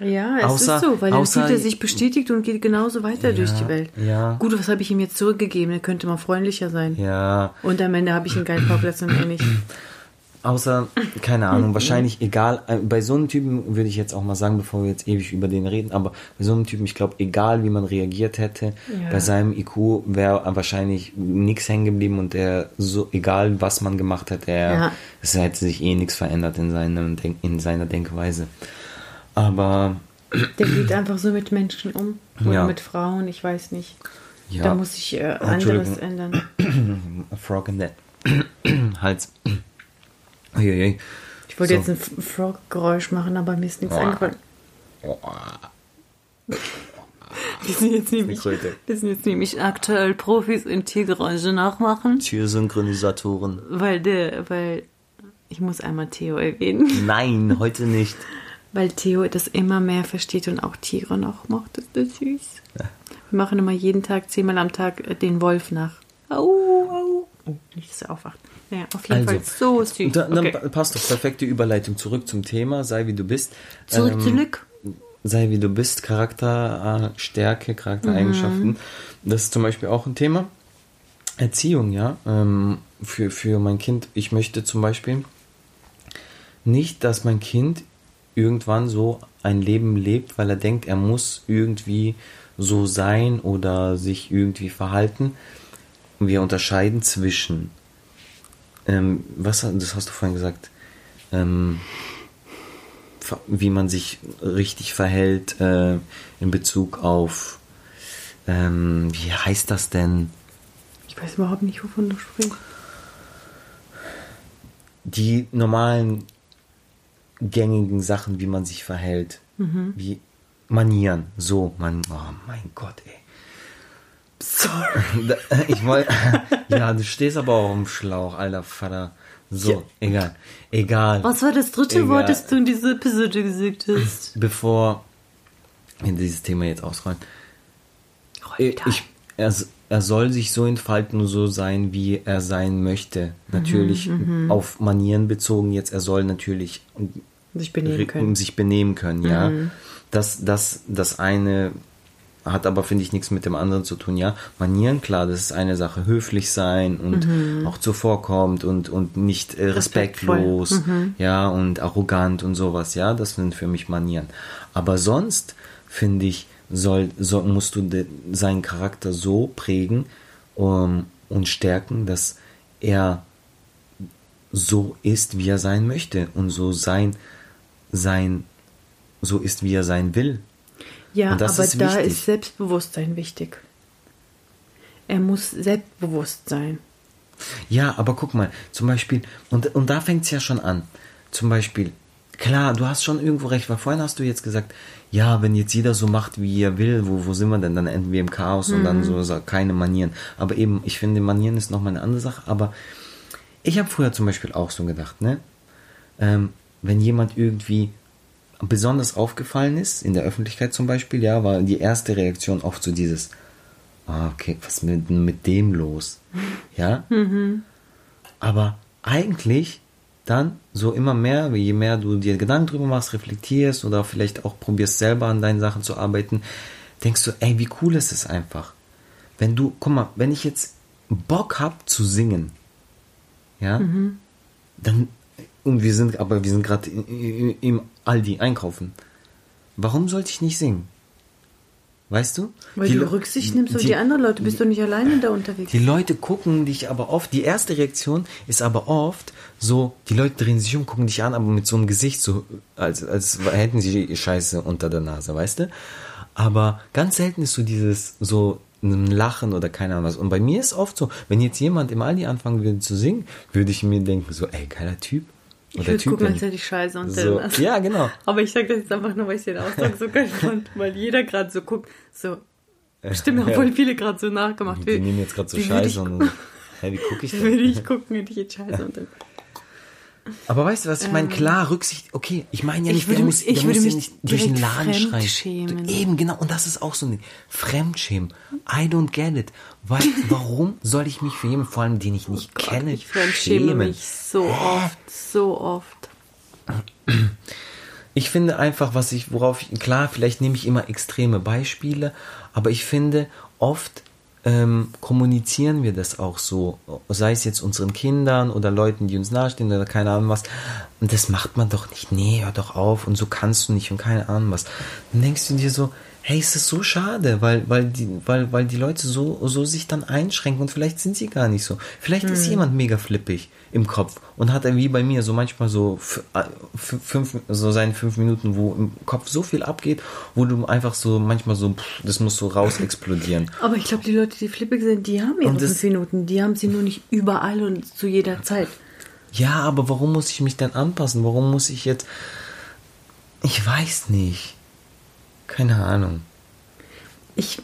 Ja, es Außer- ist so, weil dann außer- fühlt er sich bestätigt und geht genauso weiter durch die Welt. ja. Gut, was habe ich ihm jetzt zurückgegeben? Er könnte mal freundlicher sein. Ja, Und am Ende habe ich ihn geil vorgelassen und er nicht. Außer, keine Ahnung, wahrscheinlich egal, äh, bei so einem Typen würde ich jetzt auch mal sagen, bevor wir jetzt ewig über den reden, aber bei so einem Typen, ich glaube, egal wie man reagiert hätte, Ja. bei seinem IQ wäre wahrscheinlich nichts hängen geblieben und er, so, egal was man gemacht hätte, er, Ja. es hätte sich eh nichts verändert in, seinem Denk, in seiner Denkweise. Aber, Der geht einfach so mit Menschen um. Oder Ja. mit Frauen, ich weiß nicht. Da muss sich äh, anderes ändern. a frog in the Hals. Uiuiui. Ich wollte So. jetzt ein Frog-Geräusch machen, aber mir ist nichts eingefallen. Wir sind, jetzt nämlich, wir sind jetzt nämlich aktuell Profis in Tiergeräusche nachmachen, Türsynchronisatoren. weil der, weil ich muss einmal Theo erwähnen, Nein, heute nicht. weil Theo das immer mehr versteht und auch Tiere noch macht. Das ist süß. Wir machen immer jeden Tag, zehnmal am Tag äh, den Wolf nach. Au, au. Oh, nicht, dass er aufwacht. Naja, auf jeden Also, Fall so süß. Da, dann okay. pa- passt doch perfekte Überleitung zurück zum Thema, sei wie du bist. Zurück, Ähm, zurück. Sei wie du bist, Charakterstärke, Charaktereigenschaften. Das ist zum Beispiel auch ein Thema. Erziehung, ja. Ähm, für, für mein Kind. Ich möchte zum Beispiel nicht, dass mein Kind irgendwann so ein Leben lebt, weil er denkt, er muss irgendwie so sein oder sich irgendwie verhalten. Wir unterscheiden zwischen, ähm, was, das hast du vorhin gesagt, ähm, wie man sich richtig verhält äh, in Bezug auf, ähm, wie heißt das denn? Ich weiß überhaupt nicht, wovon du sprichst. Die normalen gängigen Sachen, wie man sich verhält, wie Manieren, so, man, oh mein Gott, ey. Sorry. Da- Ich wollte, ja, du stehst aber auch im Schlauch, alter Vater. So, Ja. egal, egal. Was war das dritte Egal. Wort, das du in dieser Episode gesagt hast? Bevor wir dieses Thema jetzt ausrollen, Rollt ich, er, er soll sich so entfalten und so sein, wie er sein möchte. Natürlich auf Manieren bezogen jetzt, er soll natürlich sich benehmen können. sich benehmen können, ja. Das, das, das eine hat aber, finde ich, nichts mit dem anderen zu tun, ja. Manieren, klar, das ist eine Sache. Höflich sein und auch zuvorkommt und, und nicht äh, respektlos, ja, und arrogant und sowas, ja. Das sind für mich Manieren. Aber sonst, finde ich, soll, soll, musst du de, seinen Charakter so prägen um, und stärken, dass er so ist, wie er sein möchte und so sein, sein, so ist, wie er sein will. Ja, aber ist da ist Selbstbewusstsein wichtig. er muss selbstbewusst sein. Ja, aber guck mal, zum Beispiel, und, und da fängt es ja schon an. Zum Beispiel, klar, du hast schon irgendwo recht, weil vorhin hast du jetzt gesagt, ja, wenn jetzt jeder so macht, wie er will, wo, wo sind wir denn? Dann enden wir im Chaos und dann so, so keine Manieren. Aber eben, ich finde, Manieren ist nochmal eine andere Sache, aber ich habe früher zum Beispiel auch so gedacht, ne? Ähm, wenn jemand irgendwie besonders aufgefallen ist, in der Öffentlichkeit zum Beispiel, ja, war die erste Reaktion oft so dieses, ah, okay, was ist mit, mit dem los? Ja? Aber eigentlich dann so immer mehr, je mehr du dir Gedanken drüber machst, reflektierst oder vielleicht auch probierst selber an deinen Sachen zu arbeiten, denkst du, ey, wie cool ist es einfach. Wenn du, guck mal, wenn ich jetzt Bock hab zu singen, ja, dann, und wir sind, aber wir sind gerade im Aldi einkaufen. Warum sollte ich nicht singen? Weißt du? Weil Die du Le- Rücksicht nimmst auf die, anderen Leute, bist du nicht alleine da unterwegs. Die Leute gucken dich aber oft, die erste Reaktion ist aber oft so, die Leute drehen sich um, gucken dich an, aber mit so einem Gesicht, so, als, als hätten sie Scheiße unter der Nase, weißt du? Aber ganz selten ist so dieses, so ein Lachen oder keine Ahnung was. Und bei mir ist oft so, wenn jetzt jemand im Aldi anfangen würde zu singen, würde ich mir denken, so, ey, geiler Typ. Ich würde gucken, als hätte ich Scheiße unter so, Nase. ja, genau. Aber ich sage das jetzt einfach nur, weil ich den Ausdruck so geil fand, weil jeder gerade so guckt, so, Stimmt, haben viele gerade so nachgemacht. Die nehmen jetzt gerade so Scheiße und hä, wie gucke ich Wie würde denn? ich gucken, hätte ich jetzt Scheiße unter Aber weißt du, was ich meine? Klar, Rücksicht, okay, ich meine ja Ich nicht, würde der mich- muss, ich der würde muss ja mich nicht durch den Laden schreien. Eben, genau, und das ist auch so ein Ding. Fremdschämen. I don't get it. Weil, warum soll ich mich für jemanden, vor allem den ich nicht kenne, Ich fremdschäme schämen? mich so oft, so oft. Ich finde einfach, was ich, worauf ich, klar, vielleicht nehme ich immer extreme Beispiele, aber ich finde, oft ähm, kommunizieren wir das auch so, sei es jetzt unseren Kindern oder Leuten, die uns nahestehen oder keine Ahnung was. Und das macht man doch nicht. Nee, hör doch auf und so kannst du nicht und keine Ahnung was. Dann denkst du dir so, hey, es ist so schade, weil, weil, die, weil, weil die Leute so, so sich dann einschränken und vielleicht sind sie gar nicht so. Vielleicht ist jemand mega flippig im Kopf und hat er wie bei mir so manchmal so fünf, so seine fünf Minuten, wo im Kopf so viel abgeht, wo du einfach so manchmal so, pff, das muss so raus explodieren. Aber ich glaube, die Leute, die flippig sind, die haben ihre das- fünf Minuten. Die haben sie nur nicht überall und zu jeder Zeit. Ja, aber warum muss ich mich denn anpassen? Warum muss ich jetzt. Ich weiß nicht. Keine Ahnung. Ich,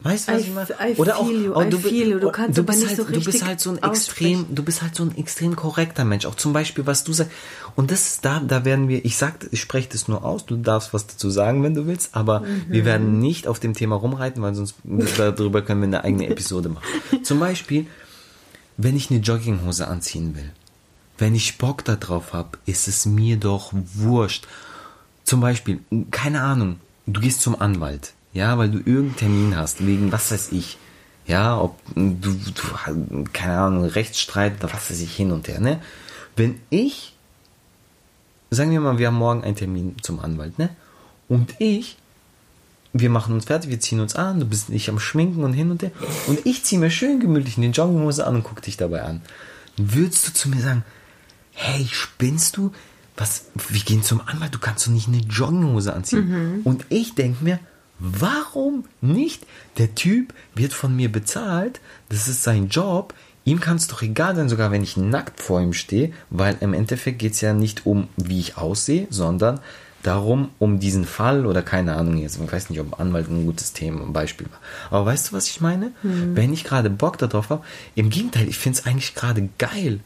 Weißt du, was I ich meine? Oder auch, you, auch du, you. Du oh, kannst du bist halt, so du bist halt so ein extrem, du bist halt so ein extrem korrekter Mensch. Auch zum Beispiel, was du sagst. Und das ist da, da werden wir, ich sag, ich spreche das nur aus. Du darfst was dazu sagen, wenn du willst. Aber Mhm. wir werden nicht auf dem Thema rumreiten, weil sonst darüber können wir eine eigene Episode machen. Zum Beispiel, wenn ich eine Jogginghose anziehen will, wenn ich Bock da drauf habe, ist es mir doch wurscht. Zum Beispiel, keine Ahnung, du gehst zum Anwalt, ja, weil du irgendeinen Termin hast, wegen was weiß ich, ja, ob du, du keine Ahnung, Rechtsstreit oder was weiß ich hin und her, ne? Wenn ich, sagen wir mal, wir haben morgen einen Termin zum Anwalt, ne? Und ich, wir machen uns fertig, wir ziehen uns an, du bist nicht am Schminken und hin und her, und ich ziehe mir schön gemütlich in den Jogginghose an und guck dich dabei an. Würdest du zu mir sagen, hey, spinnst du? Was, wir gehen zum Anwalt, du kannst doch nicht eine Jogginghose anziehen. Und ich denke mir, warum nicht? Der Typ wird von mir bezahlt, das ist sein Job, ihm kann es doch egal sein, sogar wenn ich nackt vor ihm stehe, weil im Endeffekt geht es ja nicht um, wie ich aussehe, sondern darum, um diesen Fall oder keine Ahnung jetzt, ich weiß nicht, ob Anwalt ein gutes Thema, ein Beispiel war. Aber weißt du, was ich meine? Wenn ich gerade Bock darauf habe, im Gegenteil, ich finde es eigentlich gerade geil.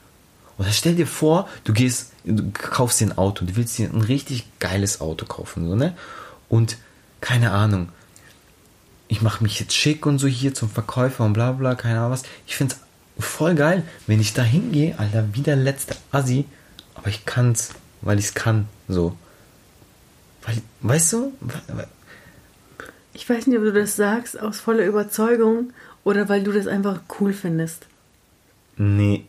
Oder stell dir vor, du gehst, du kaufst dir ein Auto, du willst dir ein richtig geiles Auto kaufen, so, ne? Und keine Ahnung, ich mache mich jetzt schick und so hier zum Verkäufer und bla bla, keine Ahnung was. Ich finde es voll geil, wenn ich da hingehe, Alter, wie der letzte Assi, aber ich kann's, weil ich's kann, so. Weil, weißt du? Ich weiß nicht, ob du das sagst aus voller Überzeugung oder weil du das einfach cool findest. Nee.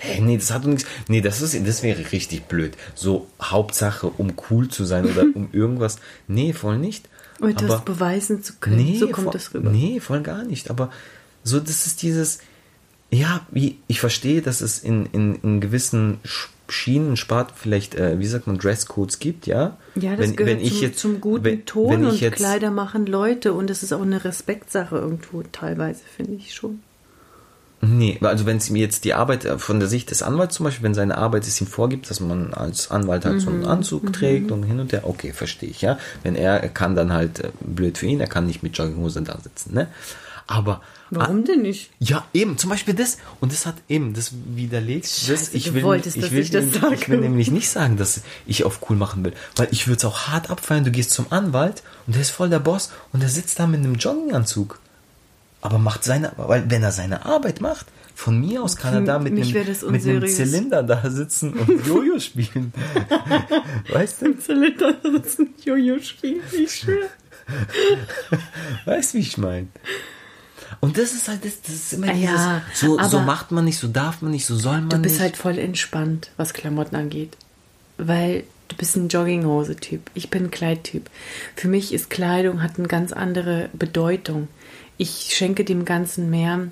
Hä, nee, das hat doch nichts. Nee, das ist, das wäre richtig blöd. So, Hauptsache, um cool zu sein oder um irgendwas. Nee, voll nicht. Um etwas Aber- beweisen zu können. Nee, so kommt voll, das rüber. Nee, voll gar nicht. Aber so, das ist dieses, ja, wie, ich verstehe, dass es in, in, in gewissen Schienen spart, vielleicht, äh, wie sagt man, Dresscodes gibt, ja. Ja, das wenn, gehört wenn ich zum, jetzt, zum guten wenn, Ton wenn ich und jetzt, Kleider machen Leute und das ist auch eine Respektsache irgendwo teilweise, finde ich schon. Nee, also wenn es mir jetzt die Arbeit äh, von der Sicht des Anwalts zum Beispiel, wenn seine Arbeit es ihm vorgibt, dass man als Anwalt halt so einen Mhm. Anzug trägt und hin und her, okay, verstehe ich, ja. Wenn er, er kann dann halt, äh, blöd für ihn, er kann nicht mit Jogginghose da sitzen, ne? Aber Warum denn nicht? Ja, eben, zum Beispiel das. Und das hat eben, das widerlegt. Das, Scheiße, ich du will, wolltest, ich dass will, ich das nämlich- sage. Ich will nämlich nicht sagen, dass ich auf cool machen will. Weil ich würde es auch hart abfeiern, du gehst zum Anwalt und der ist voll der Boss und der sitzt da mit einem Jogginganzug. Aber macht seine, weil wenn er seine Arbeit macht, von mir aus kann er da mit Mich einem, mit. Zylinder da sitzen und Jojo spielen. weißt du? Zylinder, das ist ein Jojo-Spiel, ich schwöre. Weißt du, wie ich meine? Und das ist halt, das, das ist immer Ah, dieses, ja, so, so macht man nicht, so darf man nicht, so soll man Du bist nicht. halt voll entspannt, was Klamotten angeht. Weil du bist ein Jogginghose-Typ. Ich bin ein Kleidtyp. Für mich ist Kleidung hat eine ganz andere Bedeutung. Ich schenke dem Ganzen mehr.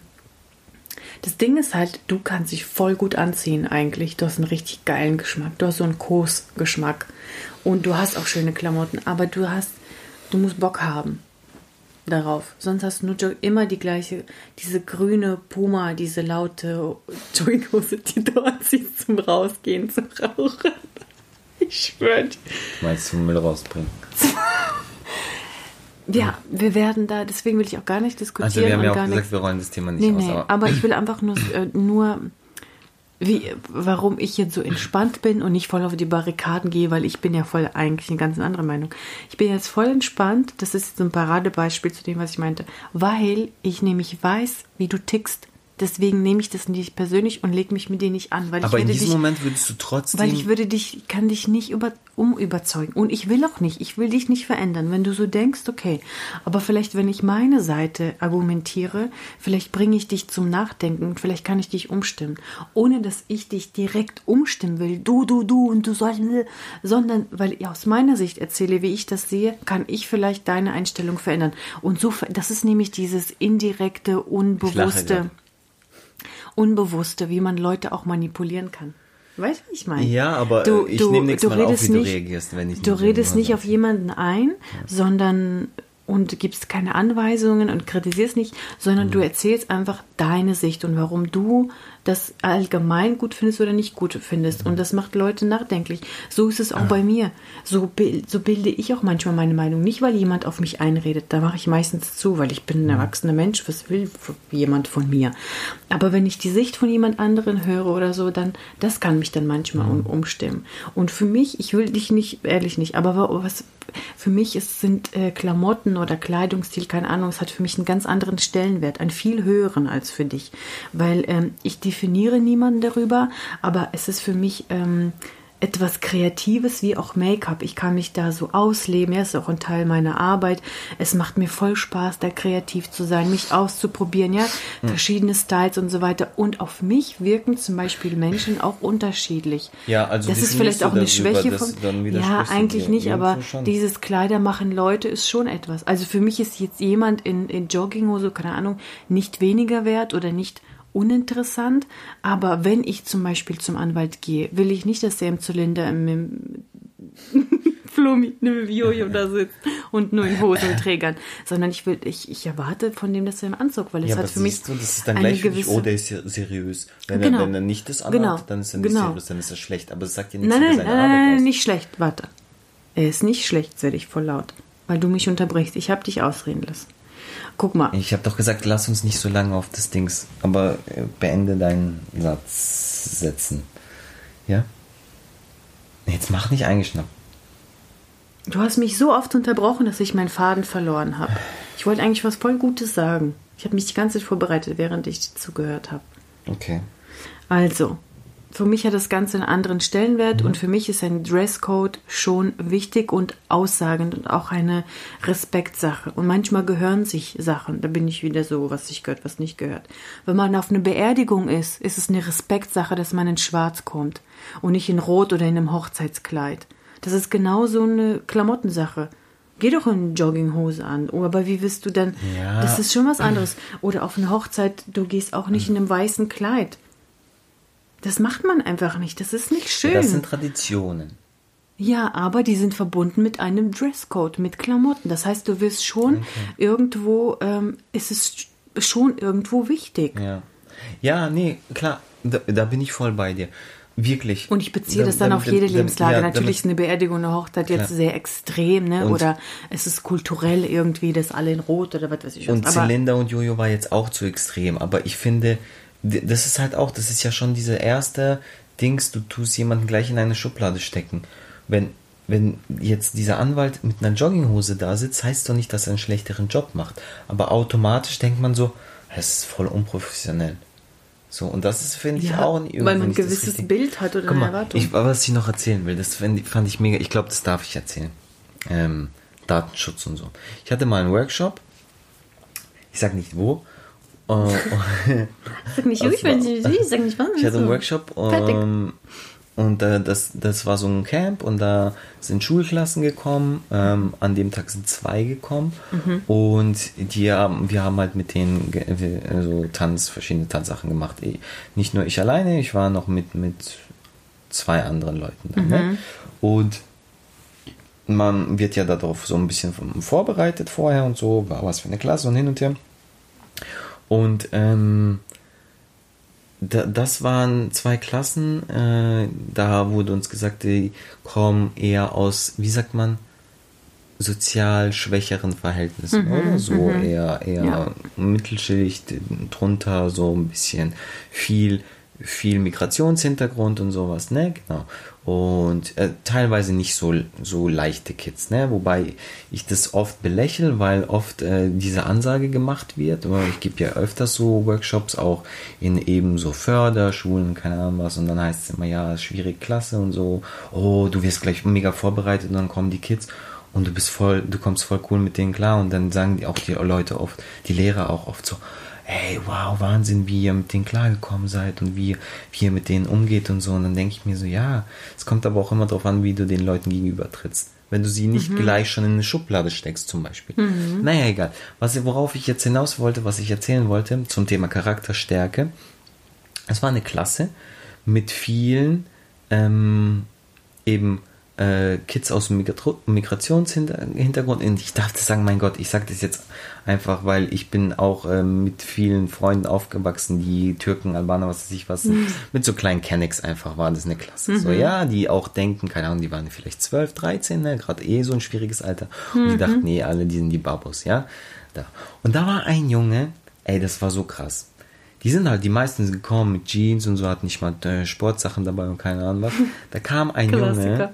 Das Ding ist halt, du kannst dich voll gut anziehen eigentlich. Du hast einen richtig geilen Geschmack. Du hast so einen Kos-Geschmack. Und du hast auch schöne Klamotten. Aber du hast, du musst Bock haben darauf. Sonst hast du nur immer die gleiche, diese grüne Puma, diese laute Jogginghose, die du anziehst zum Rausgehen, zum Rauchen. Ich schwöre. Meinst du Müll rausbringen? Ja, wir werden da, deswegen will ich auch gar nicht diskutieren Also wir haben ja auch gesagt, nichts. wir rollen das Thema nicht Nee, aus. nee, aber aber ich will einfach nur, äh, nur wie, warum ich jetzt so entspannt bin und nicht voll auf die Barrikaden gehe, weil ich bin ja voll eigentlich eine ganz andere Meinung. Ich bin jetzt voll entspannt, das ist jetzt ein Paradebeispiel zu dem, was ich meinte, weil ich nämlich weiß, wie du tickst. Deswegen nehme ich das nicht persönlich und lege mich mit dir nicht an, weil aber ich in werde diesem dich, Moment würdest du trotzdem. weil ich würde dich, kann dich nicht über, umüberzeugen. Und ich will auch nicht. Ich will dich nicht verändern. Wenn du so denkst, okay. Aber vielleicht, wenn ich meine Seite argumentiere, vielleicht bringe ich dich zum Nachdenken und vielleicht kann ich dich umstimmen. Ohne dass ich dich direkt umstimmen will. Du, du, du und du sollst, sondern weil ich aus meiner Sicht erzähle, wie ich das sehe, kann ich vielleicht deine Einstellung verändern. Und so, das ist nämlich dieses indirekte, unbewusste. Unbewusste, wie man Leute auch manipulieren kann. Weißt du, wie ich meine? Ja, aber, äh, ich nehme nächstes Mal auf, wie du reagierst, wenn ich Du nicht redest nicht auf jemanden ein, sondern und gibst keine Anweisungen und kritisierst nicht, sondern Mhm. du erzählst einfach deine Sicht und warum du das allgemein gut findest oder nicht gut findest. Und das macht Leute nachdenklich. So ist es auch bei mir. So, so bilde ich auch manchmal meine Meinung. Nicht, weil jemand auf mich einredet. Da mache ich meistens zu, weil ich bin ein erwachsener Mensch. Was will jemand von mir? Aber wenn ich die Sicht von jemand anderen höre oder so, dann, das kann mich dann manchmal um, umstimmen. Und für mich, ich will dich nicht, ehrlich nicht, aber wa- was, für mich ist, sind äh, Klamotten oder Kleidungsstil, keine Ahnung, es hat für mich einen ganz anderen Stellenwert, einen viel höheren als für dich. Weil ähm, ich definiere niemanden darüber, aber es ist für mich ähm, etwas Kreatives wie auch Make-up. Ich kann mich da so ausleben. Ja, ist auch ein Teil meiner Arbeit. Es macht mir voll Spaß, da kreativ zu sein, mich auszuprobieren, ja, verschiedene Styles und so weiter. Und auf mich wirken zum Beispiel Menschen auch unterschiedlich. Ja, also das ist vielleicht auch eine Schwäche von. Ja, eigentlich nicht, aber schon. dieses Kleider machen Leute ist schon etwas. Also für mich ist jetzt jemand in, in Jogginghose, keine Ahnung, nicht weniger wert oder nicht uninteressant. Aber wenn ich zum Beispiel zum Anwalt gehe, will ich nicht, dass der im Zylinder im, im Flo mit Jojo da sitzt und nur in Hosenträgern, sondern ich will, ich, ich erwarte von dem, dass er im Anzug, weil es Ja, hat für mich du, das ist dann eine gleich gewisse oh, der ist seriös. Wenn, Genau. er, wenn er nicht das anhat, Genau. dann ist er nicht Genau. seriös, dann ist er schlecht. Aber das sagt ja nichts Nein, über nein, seine nein, nein, Arbeit nein, aus. nicht schlecht. Warte. Er ist nicht schlecht, sag ich voll laut. Weil du mich unterbrichst. Ich habe dich ausreden lassen. Guck mal. Ich habe doch gesagt, lass uns nicht so lange auf das Dings, aber äh, beende deinen Satz setzen. Ja? Jetzt mach nicht eingeschnappt. Du hast mich so oft unterbrochen, dass ich meinen Faden verloren habe. Ich wollte eigentlich was voll Gutes sagen. Ich habe mich die ganze Zeit vorbereitet, während ich zugehört habe. Okay. Also, für mich hat das Ganze einen anderen Stellenwert und für mich ist ein Dresscode schon wichtig und aussagend und auch eine Respektsache. Und manchmal gehören sich Sachen. Da bin ich wieder so, was sich gehört, was nicht gehört. Wenn man auf eine Beerdigung ist, ist es eine Respektsache, dass man in Schwarz kommt und nicht in Rot oder in einem Hochzeitskleid. Das ist genau so eine Klamottensache. Geh doch in Jogginghose an. Oh, aber wie wirst du dann? Ja. Das ist schon was anderes. Oder auf eine Hochzeit, du gehst auch nicht in einem weißen Kleid. Das macht man einfach nicht. Das ist nicht schön. Das sind Traditionen. Ja, aber die sind verbunden mit einem Dresscode, mit Klamotten. Das heißt, du wirst schon irgendwo, ähm, ist es schon irgendwo wichtig. Ja. Ja, nee, klar, da, da bin ich voll bei dir. Wirklich. Und ich beziehe Da- das dann da- auf jede Lebenslage. ja, Natürlich ist eine Beerdigung, eine Hochzeit jetzt Klar. sehr extrem, ne? Und- oder es ist kulturell irgendwie, das alle in Rot oder was weiß ich was. Und Aber Zylinder und Jojo war jetzt auch zu extrem. Aber ich finde, das ist halt auch, das ist ja schon diese erste Dings, du tust jemanden gleich in eine Schublade stecken. Wenn, wenn jetzt dieser Anwalt mit einer Jogginghose da sitzt, heißt doch nicht, dass er einen schlechteren Job macht. Aber automatisch denkt man so, es ist voll unprofessionell. So, und das ist, finde ich, Ja, auch irgendwie weil man ein gewisses Richtige. Bild hat oder Guck eine mal, Erwartung. Ich, was ich noch erzählen will, das fand, fand ich mega, ich glaube, das darf ich erzählen. Ähm, Datenschutz und so. Ich hatte mal einen Workshop, ich sag nicht wo. Äh, sag nicht ruhig, wenn sie sie sag nicht was. ich hatte einen so. Workshop Fertig. ähm, und äh, das, das war so ein Camp und da sind Schulklassen gekommen. Ähm, an dem Tag sind zwei gekommen Mhm. und die haben, wir haben halt mit denen so Tanz, verschiedene Tanzsachen gemacht. Ich- Nicht nur ich alleine, ich war noch mit, mit zwei anderen Leuten da. Mhm. Ne? Und man wird ja darauf so ein bisschen vorbereitet vorher und so, war was für eine Klasse und hin und her. Und ähm, da, das waren zwei Klassen, äh, da wurde uns gesagt, die kommen eher aus, wie sagt man, sozial schwächeren Verhältnissen, oder? So eher, eher Ja. Mittelschicht, drunter so ein bisschen viel, viel Migrationshintergrund und sowas, ne? Genau. Und äh, teilweise nicht so, so leichte Kids, ne? Wobei ich das oft belächle, weil oft äh, diese Ansage gemacht wird. Ich gebe ja öfters so Workshops auch in eben so Förderschulen, keine Ahnung was. Und dann heißt es immer, ja, schwierige Klasse und so. Oh, du wirst gleich mega vorbereitet und dann kommen die Kids und du bist voll, du kommst voll cool mit denen klar. Und dann sagen die auch die Leute oft, die Lehrer auch oft so, hey, wow, Wahnsinn, wie ihr mit denen klargekommen seid und wie, wie ihr mit denen umgeht und so. Und dann denke ich mir so, ja, es kommt aber auch immer darauf an, wie du den Leuten gegenüber trittst. Wenn du sie nicht gleich schon in eine Schublade steckst, zum Beispiel. Naja, egal. Was, worauf ich jetzt hinaus wollte, was ich erzählen wollte, zum Thema Charakterstärke. Es war eine Klasse mit vielen ähm, eben äh, Kids aus dem Migra- Migrationshintergrund. Und ich darf das sagen, mein Gott, ich sage das jetzt einfach, weil ich bin auch ähm, mit vielen Freunden aufgewachsen, die Türken, Albaner, was weiß ich was, mit so kleinen Kennex einfach war das eine Klasse. So, ja, die auch denken, keine Ahnung, die waren vielleicht 12, 13, ne, gerade eh so ein schwieriges Alter. Und die dachten, nee, alle, die sind die Babos, ja. Da. Und da war ein Junge, ey, das war so krass. Die sind halt, die meisten sind gekommen mit Jeans und so, hatten nicht mal äh, Sportsachen dabei und keine Ahnung was. Da kam ein Junge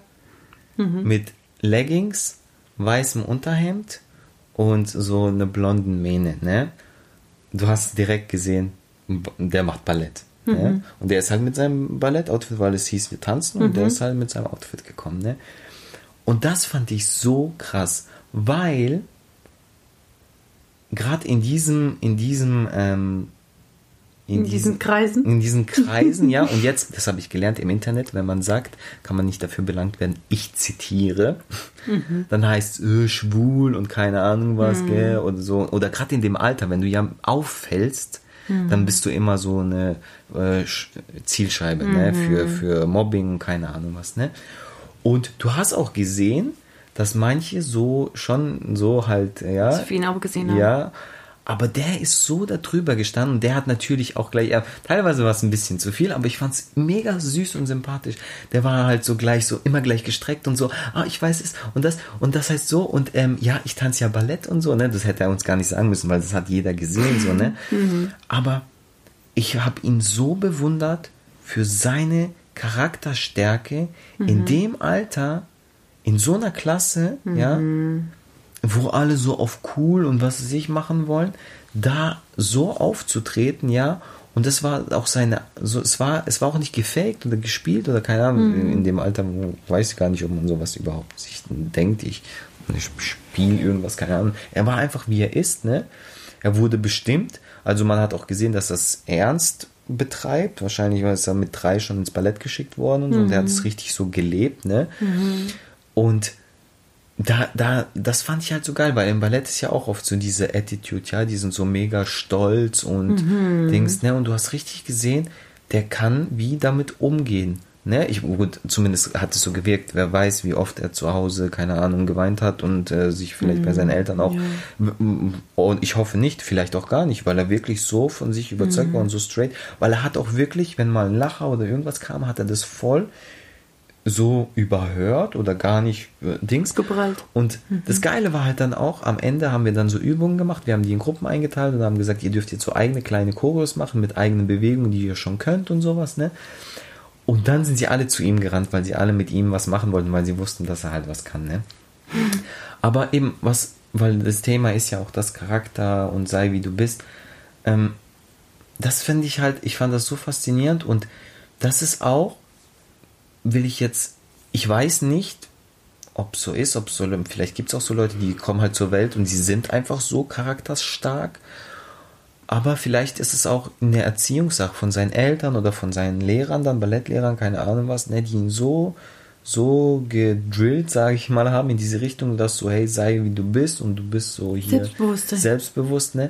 Klassiker. mit Leggings, weißem Unterhemd und so eine blonden Mähne, ne? Du hast direkt gesehen, der macht Ballett. Ne? Und der ist halt mit seinem Ballettoutfit, weil es hieß, wir tanzen, und der ist halt mit seinem Outfit gekommen, ne? Und das fand ich so krass, weil gerade in diesem, in diesem, ähm, In diesen Kreisen? in diesen Kreisen, ja. Und jetzt, das habe ich gelernt im Internet, wenn man sagt, kann man nicht dafür belangt werden, ich zitiere, dann heißt äh, schwul und keine Ahnung was, gell, oder so. Oder gerade in dem Alter, wenn du ja auffällst, dann bist du immer so eine äh, Sch- Zielscheibe, ne, für, für Mobbing und keine Ahnung was, ne. Und du hast auch gesehen, dass manche so schon so halt, ja. Dass ihn auch gesehen haben. Ja, aber der ist so da drüber gestanden. Der hat natürlich auch gleich, ja, teilweise war es ein bisschen zu viel, aber ich fand es mega süß und sympathisch. Der war halt so gleich so, immer gleich gestreckt und so, ah, ich weiß es und das und das heißt so und ähm, ja, ich tanze ja Ballett und so, ne, das hätte er uns gar nicht sagen müssen, weil das hat jeder gesehen, so, ne. Aber ich habe ihn so bewundert für seine Charakterstärke in dem Alter, in so einer Klasse, ja, wo alle so auf cool und was sie sich machen wollen, da so aufzutreten, ja. Und das war auch seine, so, es war, es war auch nicht gefaked oder gespielt oder keine Ahnung, in dem Alter, wo, weiß ich gar nicht, ob man sowas überhaupt sich denkt, ich, ich spiele irgendwas, keine Ahnung. Er war einfach wie er ist, ne? Er wurde bestimmt, also man hat auch gesehen, dass das ernst betreibt. Wahrscheinlich war es dann mit drei schon ins Ballett geschickt worden und so. Und er hat es richtig so gelebt, ne? Und da, da, das fand ich halt so geil, weil im Ballett ist ja auch oft so diese Attitude, ja, die sind so mega stolz und Dings, ne? Und du hast richtig gesehen, der kann wie damit umgehen. Ne, ich, gut, zumindest hat es so gewirkt. Wer weiß, wie oft er zu Hause, keine Ahnung, geweint hat und äh, sich vielleicht mhm. bei seinen Eltern auch. Ja. Und ich hoffe nicht, vielleicht auch gar nicht, weil er wirklich so von sich überzeugt mhm. war und so straight. Weil er hat auch wirklich, wenn mal ein Lacher oder irgendwas kam, hat er das voll so überhört oder gar nicht äh, Dings. Geprallt. Und mhm. das Geile war halt dann auch, am Ende haben wir dann so Übungen gemacht. Wir haben die in Gruppen eingeteilt und haben gesagt, ihr dürft jetzt so eigene kleine Choreos machen mit eigenen Bewegungen, die ihr schon könnt und sowas, ne? Und dann sind sie alle zu ihm gerannt, weil sie alle mit ihm was machen wollten, weil sie wussten, dass er halt was kann. Ne? Aber eben, was, weil das Thema ist ja auch das Charakter und sei wie du bist. Ähm, das finde ich halt, ich fand das so faszinierend und das ist auch, will ich jetzt, ich weiß nicht, ob so ist, ob so, vielleicht gibt es auch so Leute, die kommen halt zur Welt und sie sind einfach so charakterstark aber vielleicht ist es auch eine Erziehungssache von seinen Eltern oder von seinen Lehrern, dann Ballettlehrern, keine Ahnung was, ne, die ihn so, so gedrillt, sage ich mal, haben in diese Richtung, dass so, hey, sei wie du bist und du bist so hier selbstbewusst, selbstbewusst ne?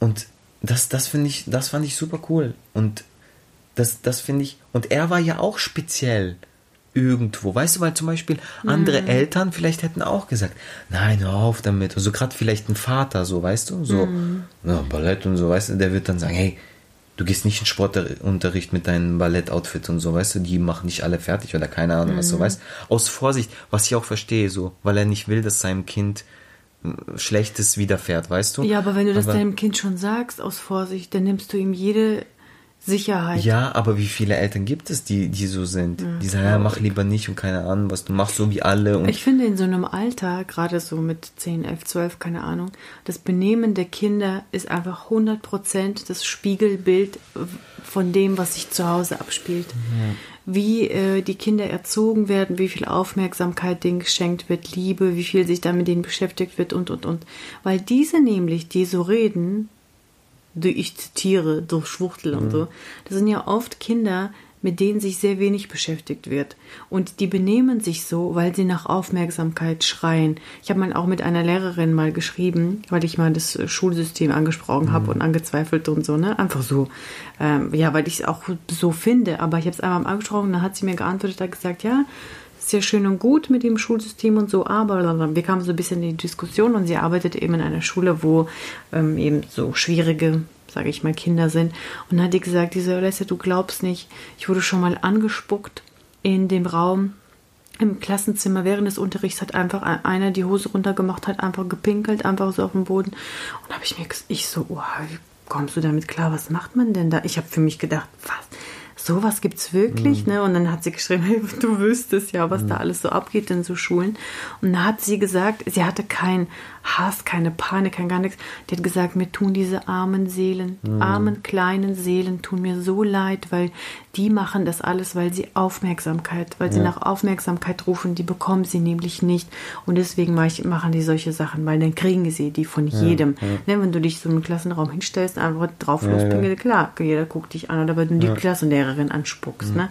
Und das, das finde ich, das fand ich super cool. Und das, das finde ich, und er war ja auch speziell irgendwo. Weißt du, weil zum Beispiel andere mhm. Eltern vielleicht hätten auch gesagt, nein, hör auf damit. Also gerade vielleicht ein Vater, so, weißt du, so, mhm. ja, Ballett und so, weißt du, der wird dann sagen, hey, du gehst nicht in Sportunterricht mit deinem Ballettoutfit und so, weißt du, die machen dich alle fertig oder keine Ahnung, mhm. was du weißt. Aus Vorsicht, was ich auch verstehe, so, weil er nicht will, dass seinem Kind äh, Schlechtes widerfährt, weißt du? Ja, aber wenn du das deinem Kind schon sagst, aus Vorsicht, dann nimmst du ihm jede Sicherheit. Ja, aber wie viele Eltern gibt es, die, die so sind? Mhm. Die sagen, ja, mach lieber nicht und keine Ahnung, was du machst, so wie alle. Und ich finde in so einem Alter, gerade so mit 10, 11, 12, keine Ahnung, das Benehmen der Kinder ist einfach 100% das Spiegelbild von dem, was sich zu Hause abspielt. Mhm. Wie äh, die Kinder erzogen werden, wie viel Aufmerksamkeit denen geschenkt wird, Liebe, wie viel sich da mit denen beschäftigt wird und, und, und. Weil diese nämlich, die so reden, ich zitiere, durch Schwuchtel mhm. und so. Das sind ja oft Kinder, mit denen sich sehr wenig beschäftigt wird. Und die benehmen sich so, weil sie nach Aufmerksamkeit schreien. Ich habe mal auch mit einer Lehrerin mal geschrieben, weil ich mal das Schulsystem angesprochen mhm. habe und angezweifelt und so, ne? Einfach so. Ähm, ja, weil ich es auch so finde. Aber ich habe es einmal angesprochen, dann hat sie mir geantwortet, hat gesagt, ja, ja schön und gut mit dem Schulsystem und so, aber wir kamen so ein bisschen in die Diskussion und sie arbeitet eben in einer Schule, wo ähm, eben so schwierige, sage ich mal, Kinder sind. Und dann hat die gesagt, diese Alessia, du glaubst nicht, ich wurde schon mal angespuckt in dem Raum im Klassenzimmer während des Unterrichts hat einfach einer die Hose runtergemacht, hat einfach gepinkelt, einfach so auf dem Boden. Und habe ich mir, ich so, oh, wie kommst du damit klar? Was macht man denn da? Ich habe für mich gedacht, was? Sowas gibt's wirklich, mhm. ne? Und dann hat sie geschrieben, hey, du wüsstest ja, was mhm. da alles so abgeht in so Schulen. Und da hat sie gesagt, sie hatte keinen Hass, keine Panik, kein gar nichts. Die hat gesagt, mir tun diese armen Seelen, mhm. armen kleinen Seelen tun mir so leid, weil die machen das alles, weil sie Aufmerksamkeit, weil ja. sie nach Aufmerksamkeit rufen, die bekommen sie nämlich nicht. Und deswegen machen die solche Sachen, weil dann kriegen sie die von ja, jedem. Ja. Ne, wenn du dich so im Klassenraum hinstellst, einfach drauf ja, lospingeln, klar, jeder guckt dich an. Oder wenn du die Klassenlehrerin anspuckst. Ne?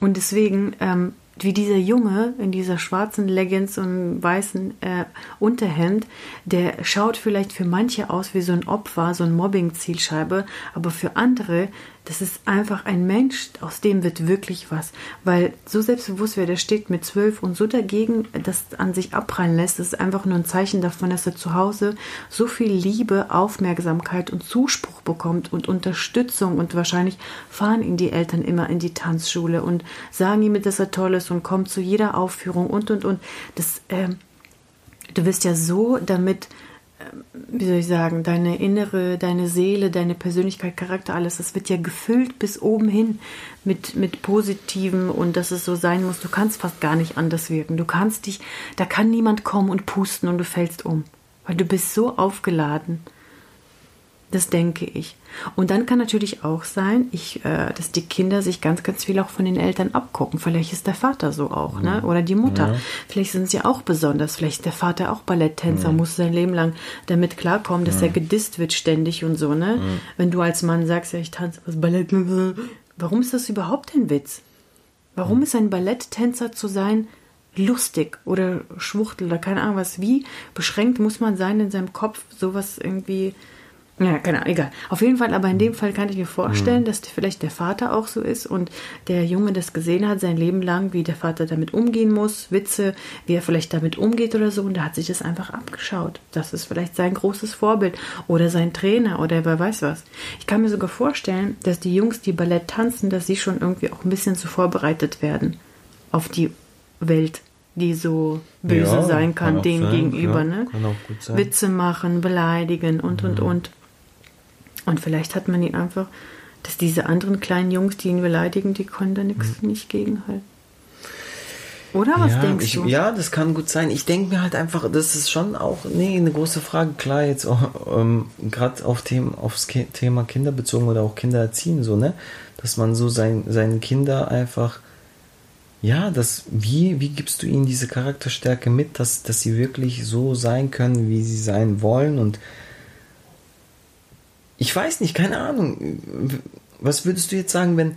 Und deswegen ähm, wie dieser Junge in dieser schwarzen Leggings und weißen äh, Unterhemd, der schaut vielleicht für manche aus wie so ein Opfer, so ein Mobbing-Zielscheibe, aber für andere das ist einfach ein Mensch, aus dem wird wirklich was. Weil so selbstbewusst, wer der steht mit zwölf und so dagegen das an sich abprallen lässt, ist einfach nur ein Zeichen davon, dass er zu Hause so viel Liebe, Aufmerksamkeit und Zuspruch bekommt und Unterstützung und wahrscheinlich fahren ihn die Eltern immer in die Tanzschule und sagen ihm, dass er toll ist und kommt zu jeder Aufführung und und und. Das, äh, du wirst ja so damit wie soll ich sagen, deine innere, deine Seele, deine Persönlichkeit, Charakter, alles, das wird ja gefüllt bis oben hin mit, mit Positiven und dass es so sein muss. Du kannst fast gar nicht anders wirken. Du kannst dich, da kann niemand kommen und pusten und du fällst um, weil du bist so aufgeladen. Das denke ich. Und dann kann natürlich auch sein, ich, äh, dass die Kinder sich ganz, ganz viel auch von den Eltern abgucken. Vielleicht ist der Vater so auch, ne? Oder die Mutter. Ja. Vielleicht sind sie auch besonders. Vielleicht ist der Vater auch Balletttänzer, mhm. muss sein Leben lang damit klarkommen, dass mhm. er gedisst wird ständig und so, ne? Mhm. Wenn du als Mann sagst, ja, ich tanze was Ballett. Warum ist das überhaupt ein Witz? Warum ist ein Balletttänzer zu sein lustig oder Schwuchtel oder keine Ahnung was? Wie beschränkt muss man sein in seinem Kopf, sowas irgendwie Ja, keine Ahnung, egal. Auf jeden Fall, aber in dem Fall kann ich mir vorstellen, mhm. dass vielleicht der Vater auch so ist und der Junge das gesehen hat, sein Leben lang, wie der Vater damit umgehen muss, Witze, wie er vielleicht damit umgeht oder so, und da hat sich das einfach abgeschaut. Das ist vielleicht sein großes Vorbild oder sein Trainer oder wer weiß was. Ich kann mir sogar vorstellen, dass die Jungs, die Ballett tanzen, dass sie schon irgendwie auch ein bisschen zu vorbereitet werden auf die Welt die so böse ja, sein kann, kann dem sein, gegenüber. Ja, ne? Witze machen, beleidigen und mhm. und und. Und vielleicht hat man ihn einfach, dass diese anderen kleinen Jungs, die ihn beleidigen, die können da nichts mhm. nicht gegenhalten. Oder was ja, denkst ich, du? Ja, das kann gut sein. Ich denke mir halt einfach, das ist schon auch nee, eine große Frage. Klar, jetzt ähm, gerade auf Themen, aufs Thema Kinder bezogen oder auch Kinder erziehen, so, ne? Dass man so sein, seinen Kinder einfach, ja, das, wie, wie gibst du ihnen diese Charakterstärke mit, dass, dass sie wirklich so sein können, wie sie sein wollen und ich weiß nicht, keine Ahnung. Was würdest du jetzt sagen, wenn,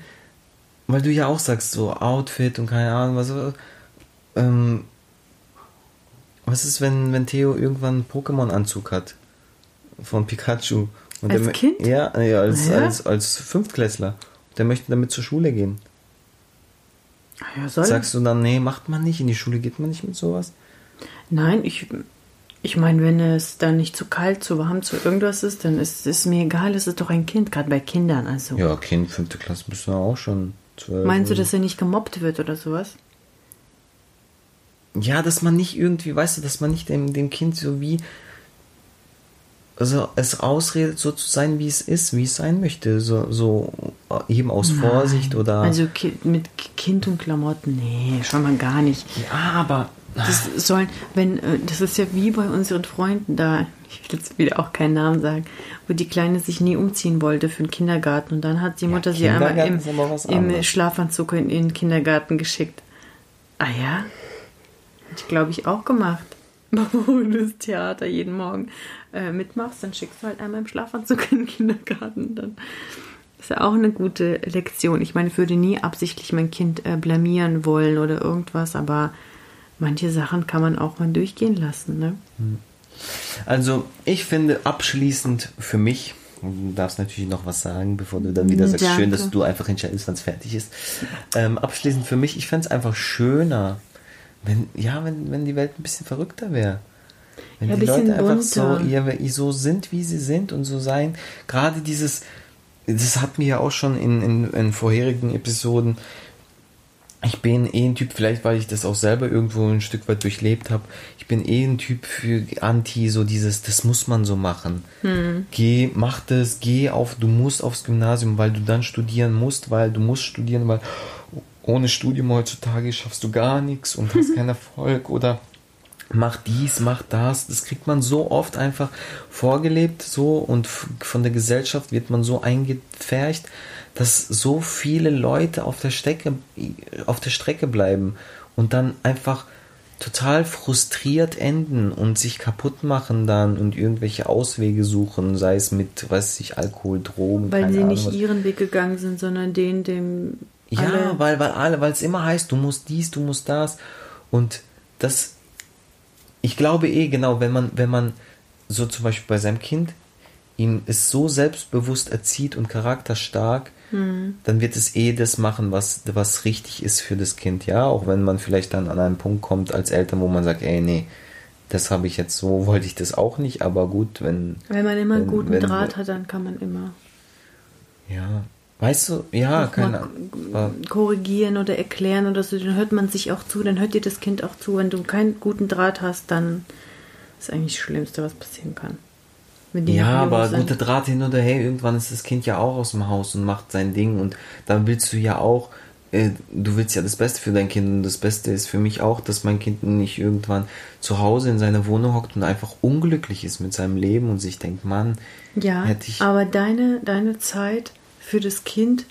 weil du ja auch sagst, so Outfit und keine Ahnung, was, ähm, was ist, wenn, wenn Theo irgendwann einen Pokémon-Anzug hat? Von Pikachu. Und als der, Kind? Ja, ja als, ja? als, als Fünftklässler. Der möchte damit zur Schule gehen. Ja, soll Sagst du dann, nee, macht man nicht, in die Schule geht man nicht mit sowas? Nein, ich, ich meine, wenn es dann nicht zu kalt, zu warm, zu irgendwas ist, dann ist es mir egal, es ist doch ein Kind, gerade bei Kindern. Also. Ja, Kind, fünfte Klasse bist du auch schon zwölf. Meinst du, dass er nicht gemobbt wird oder sowas? Ja, dass man nicht irgendwie, weißt du, dass man nicht dem, dem Kind so wie, also es ausredet, so zu sein, wie es ist, wie es sein möchte. So, so eben aus Nein. Vorsicht oder. Also mit Kind und Klamotten, nee, schon mal gar nicht. Ja, aber das sollen, wenn, äh, das ist ja wie bei unseren Freunden da, ich will jetzt wieder auch keinen Namen sagen, wo die Kleine sich nie umziehen wollte für den Kindergarten und dann hat die Mutter ja, sie einmal im, im Schlafanzug in, in den Kindergarten geschickt. Ah ja? Hätte ich glaube ich auch gemacht. Wo du das Theater jeden Morgen äh, mitmachst, dann schickst du halt einmal im Schlafanzug in den Kindergarten. Dann ist ja auch eine gute Lektion. Ich meine, ich würde nie absichtlich mein Kind äh, blamieren wollen oder irgendwas, aber manche Sachen kann man auch mal durchgehen lassen. Ne? Hm. Also ich finde abschließend für mich, du darfst natürlich noch was sagen, bevor du dann wieder sagst, Danke. schön, dass du einfach entscheidest, wann es fertig ist. Ähm, abschließend für mich, ich fände es einfach schöner, wenn, ja, wenn, wenn die Welt ein bisschen verrückter wäre. Wenn ja, die Leute einfach so, ja, so sind, wie sie sind und so sein. Gerade dieses, das hatten wir ja auch schon in, in, in vorherigen Episoden, ich bin eh ein Typ, vielleicht weil ich das auch selber irgendwo ein Stück weit durchlebt habe, ich bin eh ein Typ für Anti, so dieses, das muss man so machen. Hm. Geh, mach das, geh auf, du musst aufs Gymnasium, weil du dann studieren musst, weil du musst studieren, weil ohne Studium heutzutage schaffst du gar nichts und hast keinen Erfolg oder mach dies, mach das. Das kriegt man so oft einfach vorgelebt so und von der Gesellschaft wird man so eingepfercht dass so viele Leute auf der Strecke, auf der Strecke bleiben und dann einfach total frustriert enden und sich kaputt machen dann und irgendwelche Auswege suchen, sei es mit, weiß ich, Alkohol, Drogen. Weil sie Ahnung, nicht was. ihren Weg gegangen sind, sondern den, dem. Ja, weil, weil alle, weil es immer heißt, du musst dies, du musst das. Und das, ich glaube eh, genau, wenn man, wenn man so zum Beispiel bei seinem Kind ihm es so selbstbewusst erzieht und charakterstark, hm. dann wird es eh das machen, was, was richtig ist für das Kind, ja, auch wenn man vielleicht dann an einen Punkt kommt als Eltern, wo man sagt, ey, nee, das habe ich jetzt so, wollte ich das auch nicht, aber gut, wenn... Wenn man immer einen guten wenn, Draht hat, dann kann man immer... Ja, Weißt du, ja, keine Korrigieren oder erklären oder so, dann hört man sich auch zu, dann hört dir das Kind auch zu. Wenn du keinen guten Draht hast, dann ist eigentlich das Schlimmste, was passieren kann ja, aber guter Draht hin oder her, irgendwann ist das Kind ja auch aus dem Haus und macht sein Ding und dann willst du ja auch, äh, du willst ja das Beste für dein Kind und das Beste ist für mich auch, dass mein Kind nicht irgendwann zu Hause in seiner Wohnung hockt und einfach unglücklich ist mit seinem Leben und sich denkt, Mann, ja, hätte ich. Aber deine, deine Zeit für das Kind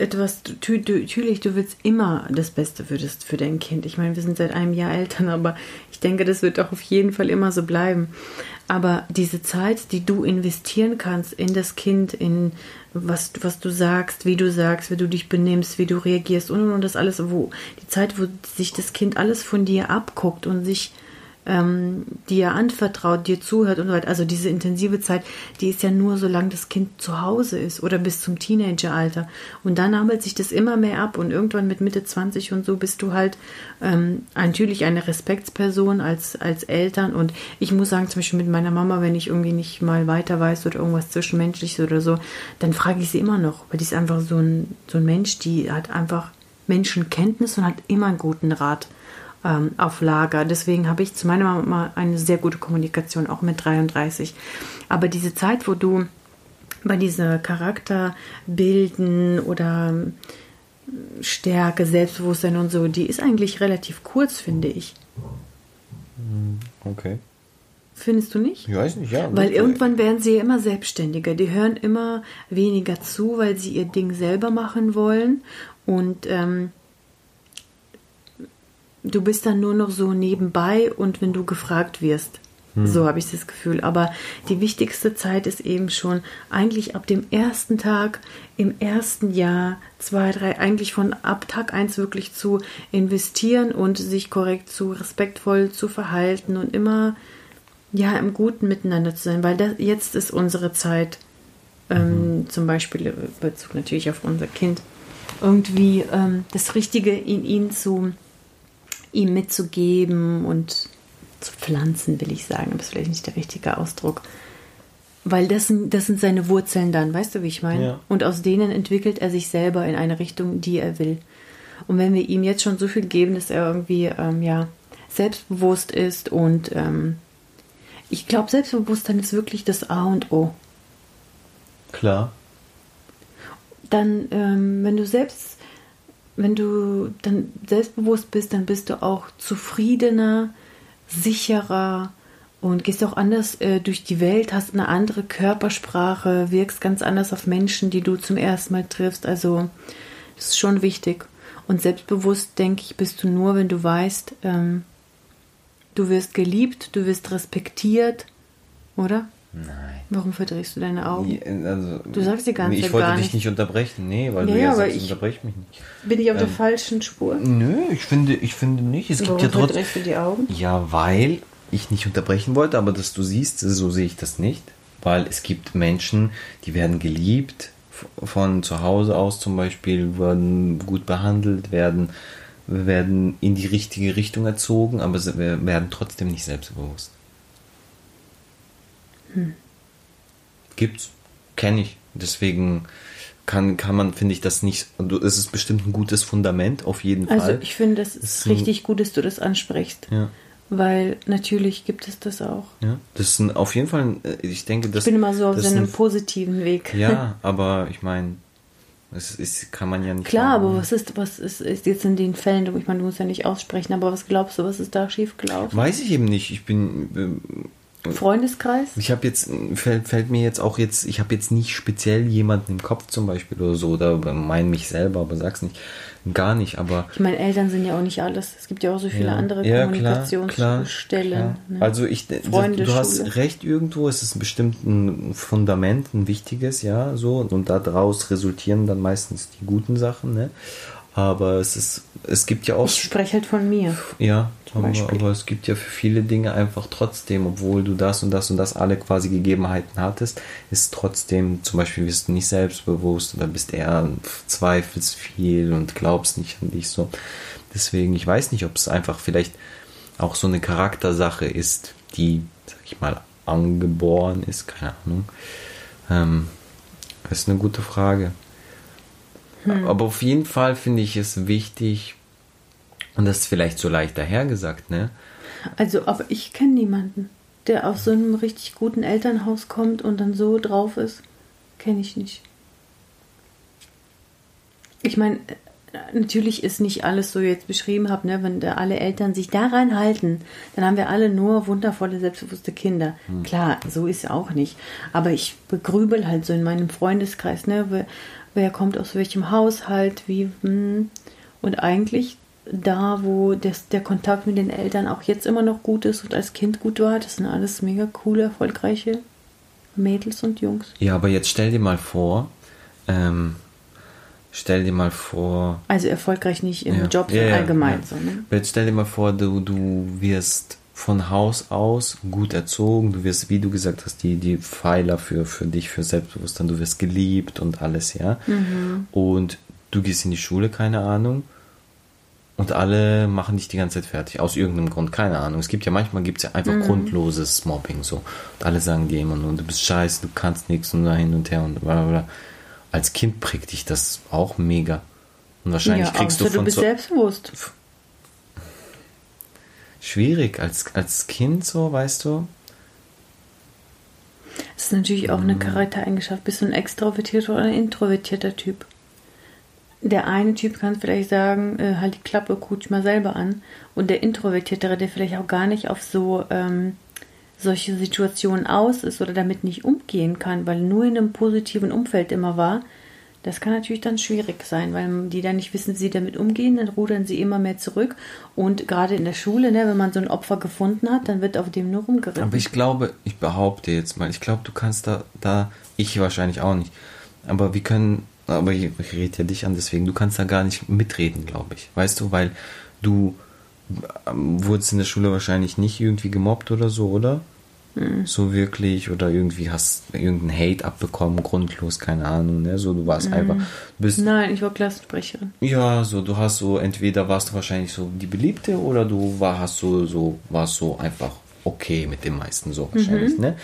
etwas, natürlich, du willst immer das Beste für, das, für dein Kind. Ich meine, wir sind seit einem Jahr Eltern, aber ich denke, das wird auch auf jeden Fall immer so bleiben. Aber diese Zeit, die du investieren kannst in das Kind, in was, was du sagst, wie du sagst, wie du dich benimmst, wie du reagierst und, und das alles, wo die Zeit, wo sich das Kind alles von dir abguckt und sich ähm, dir anvertraut, dir zuhört und so weiter. Also diese intensive Zeit, die ist ja nur, solange das Kind zu Hause ist oder bis zum Teenageralter. Und dann nabelt sich das immer mehr ab und irgendwann mit Mitte 20 und so bist du halt ähm, natürlich eine Respektsperson als, als Eltern. Und ich muss sagen, zum Beispiel mit meiner Mama, wenn ich irgendwie nicht mal weiter weiß oder irgendwas Zwischenmenschliches oder so, dann frage ich sie immer noch, weil die ist einfach so ein, so ein Mensch, die hat einfach Menschenkenntnis und hat immer einen guten Rat ähm, auf Lager. Deswegen habe ich zu meiner Mama eine sehr gute Kommunikation, auch mit 33. Aber diese Zeit, wo du bei dieser Charakterbilden oder Stärke, Selbstbewusstsein und so, die ist eigentlich relativ kurz, finde ich. Okay. Findest du nicht? Ich weiß nicht, ja. Weil irgendwann werden sie ja immer selbstständiger. Die hören immer weniger zu, weil sie ihr Ding selber machen wollen. Und ähm, du bist dann nur noch so nebenbei und wenn du gefragt wirst. So habe ich das Gefühl. Aber die wichtigste Zeit ist eben schon eigentlich ab dem ersten Tag, im ersten Jahr, zwei, drei, eigentlich von ab Tag eins wirklich zu investieren und sich korrekt zu, respektvoll zu verhalten und immer ja im Guten miteinander zu sein, weil das, jetzt ist unsere Zeit, ähm, zum Beispiel in Bezug natürlich auf unser Kind, irgendwie ähm, das Richtige in ihn zu ihm mitzugeben und zu pflanzen, will ich sagen, aber ist vielleicht nicht der richtige Ausdruck. Weil das sind, das sind seine Wurzeln dann, weißt du, wie ich meine? Ja. Und aus denen entwickelt er sich selber in eine Richtung, die er will. Und wenn wir ihm jetzt schon so viel geben, dass er irgendwie, ähm, ja, selbstbewusst ist und ähm, ich glaube, Selbstbewusstsein ist wirklich das A und O. Klar. Dann, ähm, wenn du selbst, wenn du dann selbstbewusst bist, dann bist du auch zufriedener, sicherer und gehst auch anders äh, durch die Welt, hast eine andere Körpersprache, wirkst ganz anders auf Menschen, die du zum ersten Mal triffst. Also das ist schon wichtig. Und selbstbewusst, denke ich, bist du nur, wenn du weißt, ähm, du wirst geliebt, du wirst respektiert, oder? Nein. Warum verdrehst du deine Augen? Nee, Also, Du sagst die ganze Ich Zeit wollte gar dich nicht. nicht unterbrechen. Nee, weil Ja, du ja, sagst, ich- unterbrech mich nicht. Bin ich auf der Ähm, falschen Spur? Nö, ich finde, ich finde nicht. Es gibt Warum ja trotzdem. du die Augen? Ja, weil ich nicht unterbrechen wollte, aber dass du siehst, so sehe ich das nicht. Weil es gibt Menschen, die werden geliebt, von zu Hause aus zum Beispiel, werden gut behandelt, werden, werden in die richtige Richtung erzogen, aber werden trotzdem nicht selbstbewusst. Gibt's, kenne ich. Deswegen kann, kann man, finde ich, das nicht. Es ist bestimmt ein gutes Fundament, auf jeden Also Fall. ich finde, es ist ist ein- richtig gut, dass du das ansprichst. ja. Weil natürlich gibt es das auch. Ja, das ein, auf jeden Fall, äh, ich denke, das Ich bin immer so auf einem ein- positiven Weg. Ja, aber ich meine, das ist, kann man ja nicht. Klar, sagen. aber was ist, was ist, ist jetzt in den Fällen, ich meine, du musst ja nicht aussprechen, aber was glaubst du, was ist da schiefgelaufen? Weiß ich eben nicht. Ich bin. Freundeskreis? äh, Ich habe jetzt, fällt, fällt mir jetzt auch jetzt, ich habe jetzt nicht speziell jemanden im Kopf zum Beispiel oder so, oder mein mich selber, aber sag's nicht. Gar nicht, aber. Ich meine, Eltern sind ja auch nicht alles. Es gibt ja auch so viele ja, andere ja, Kommunikationsstellen. Ne? Also ich, Freunde, du hast recht irgendwo, es ist bestimmt ein Fundament, ein wichtiges, ja, so und daraus resultieren dann meistens die guten Sachen, ne? Aber es ist, es gibt ja auch, ich spreche halt von mir. ja, aber, aber es gibt ja für viele Dinge einfach trotzdem, obwohl du das und das und das alle quasi Gegebenheiten hattest, ist trotzdem, zum Beispiel wirst du nicht selbstbewusst oder bist eher zweifelst viel und glaubst nicht an dich so. Deswegen, ich weiß nicht, ob es einfach vielleicht auch so eine Charaktersache ist, die, sag ich mal, angeboren ist, keine Ahnung. Ähm, das ist eine gute Frage. Aber auf jeden Fall finde ich es wichtig, und das ist vielleicht so leicht dahergesagt, ne? Also, aber ich kenne niemanden, der aus so einem richtig guten Elternhaus kommt und dann so drauf ist. Kenne ich nicht. Ich meine, natürlich ist nicht alles so, wie ich jetzt beschrieben habe, ne? wenn da alle Eltern sich daran halten, dann haben wir alle nur wundervolle, selbstbewusste Kinder. Klar, so ist es auch nicht. Aber ich begrübel halt so in meinem Freundeskreis, ne? Wer, kommt aus welchem Haushalt, wie. Hm. Und eigentlich da, wo das, der Kontakt mit den Eltern auch jetzt immer noch gut ist und als Kind gut war, das sind alles mega coole, erfolgreiche Mädels und Jungs. Ja, aber jetzt stell dir mal vor, ähm, stell dir mal vor, Also erfolgreich nicht im Ja. Job, Ja, sondern ja, allgemein so. Ne? Jetzt stell dir mal vor, du, du wirst von Haus aus gut erzogen. Du wirst, wie du gesagt hast, die, die Pfeiler für, für dich, für Selbstbewusstsein, du wirst geliebt und alles, ja. Mhm. Und du gehst in die Schule, keine Ahnung. Und alle machen dich die ganze Zeit fertig. Aus irgendeinem Grund, keine Ahnung. Es gibt ja manchmal gibt es ja einfach grundloses Mobbing so. Und alle sagen dir immer nur, du bist scheiße, du kannst nichts und da hin und her und bla bla. Als Kind prägt dich das auch mega. Und wahrscheinlich ja, kriegst du von du bist zu, selbstbewusst. Schwierig als, als Kind so, weißt du? Das ist natürlich auch eine Charaktereigenschaft. Bist du ein extrovertierter oder ein introvertierter Typ? Der eine Typ kann vielleicht sagen, äh, halt die Klappe, guck dich mal selber an. Und der Introvertiertere, der vielleicht auch gar nicht auf so ähm, solche Situationen aus ist oder damit nicht umgehen kann, weil nur in einem positiven Umfeld immer war, das kann natürlich dann schwierig sein, weil die dann nicht wissen, wie sie damit umgehen, dann rudern sie immer mehr zurück. Und gerade in der Schule, ne, wenn man so ein Opfer gefunden hat, dann wird auf dem nur rumgeritten. Aber ich glaube, ich behaupte jetzt mal, ich glaube, du kannst da, da, ich wahrscheinlich auch nicht. Aber wir können, aber ich, ich rede ja dich an, deswegen, du kannst da gar nicht mitreden, glaube ich. Weißt du, weil du ähm, wurdest in der Schule wahrscheinlich nicht irgendwie gemobbt oder so, oder? So wirklich, oder irgendwie hast irgendeinen Hate abbekommen, grundlos, keine Ahnung, ne? So, du warst einfach, du bist Nein, ich war Klassensprecherin. Ja, so du hast so entweder warst du wahrscheinlich so die Beliebte oder du war, hast so so warst so einfach okay mit den meisten so wahrscheinlich, ne?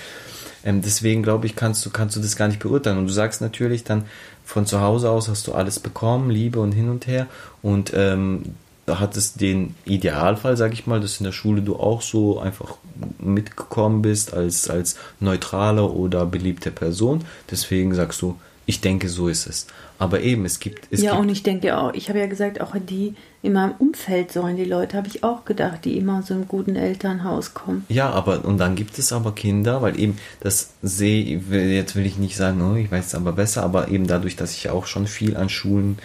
Ähm, deswegen glaube ich, kannst du kannst du das gar nicht beurteilen und du sagst natürlich dann von zu Hause aus hast du alles bekommen, Liebe und hin und her und ähm, hat es den Idealfall, sag ich mal, dass in der Schule du auch so einfach mitgekommen bist als, als neutrale oder beliebte Person. Deswegen sagst du, ich denke, so ist es. Aber eben, es gibt. Es ja, gibt und ich denke auch, ich habe ja gesagt, auch die in meinem Umfeld sollen die Leute, habe ich auch gedacht, die immer aus einem guten Elternhaus kommen. Ja, aber und dann gibt es aber Kinder, weil eben das sehe jetzt will ich nicht sagen, oh, ich weiß es aber besser, aber eben dadurch, dass ich auch schon viel an Schulen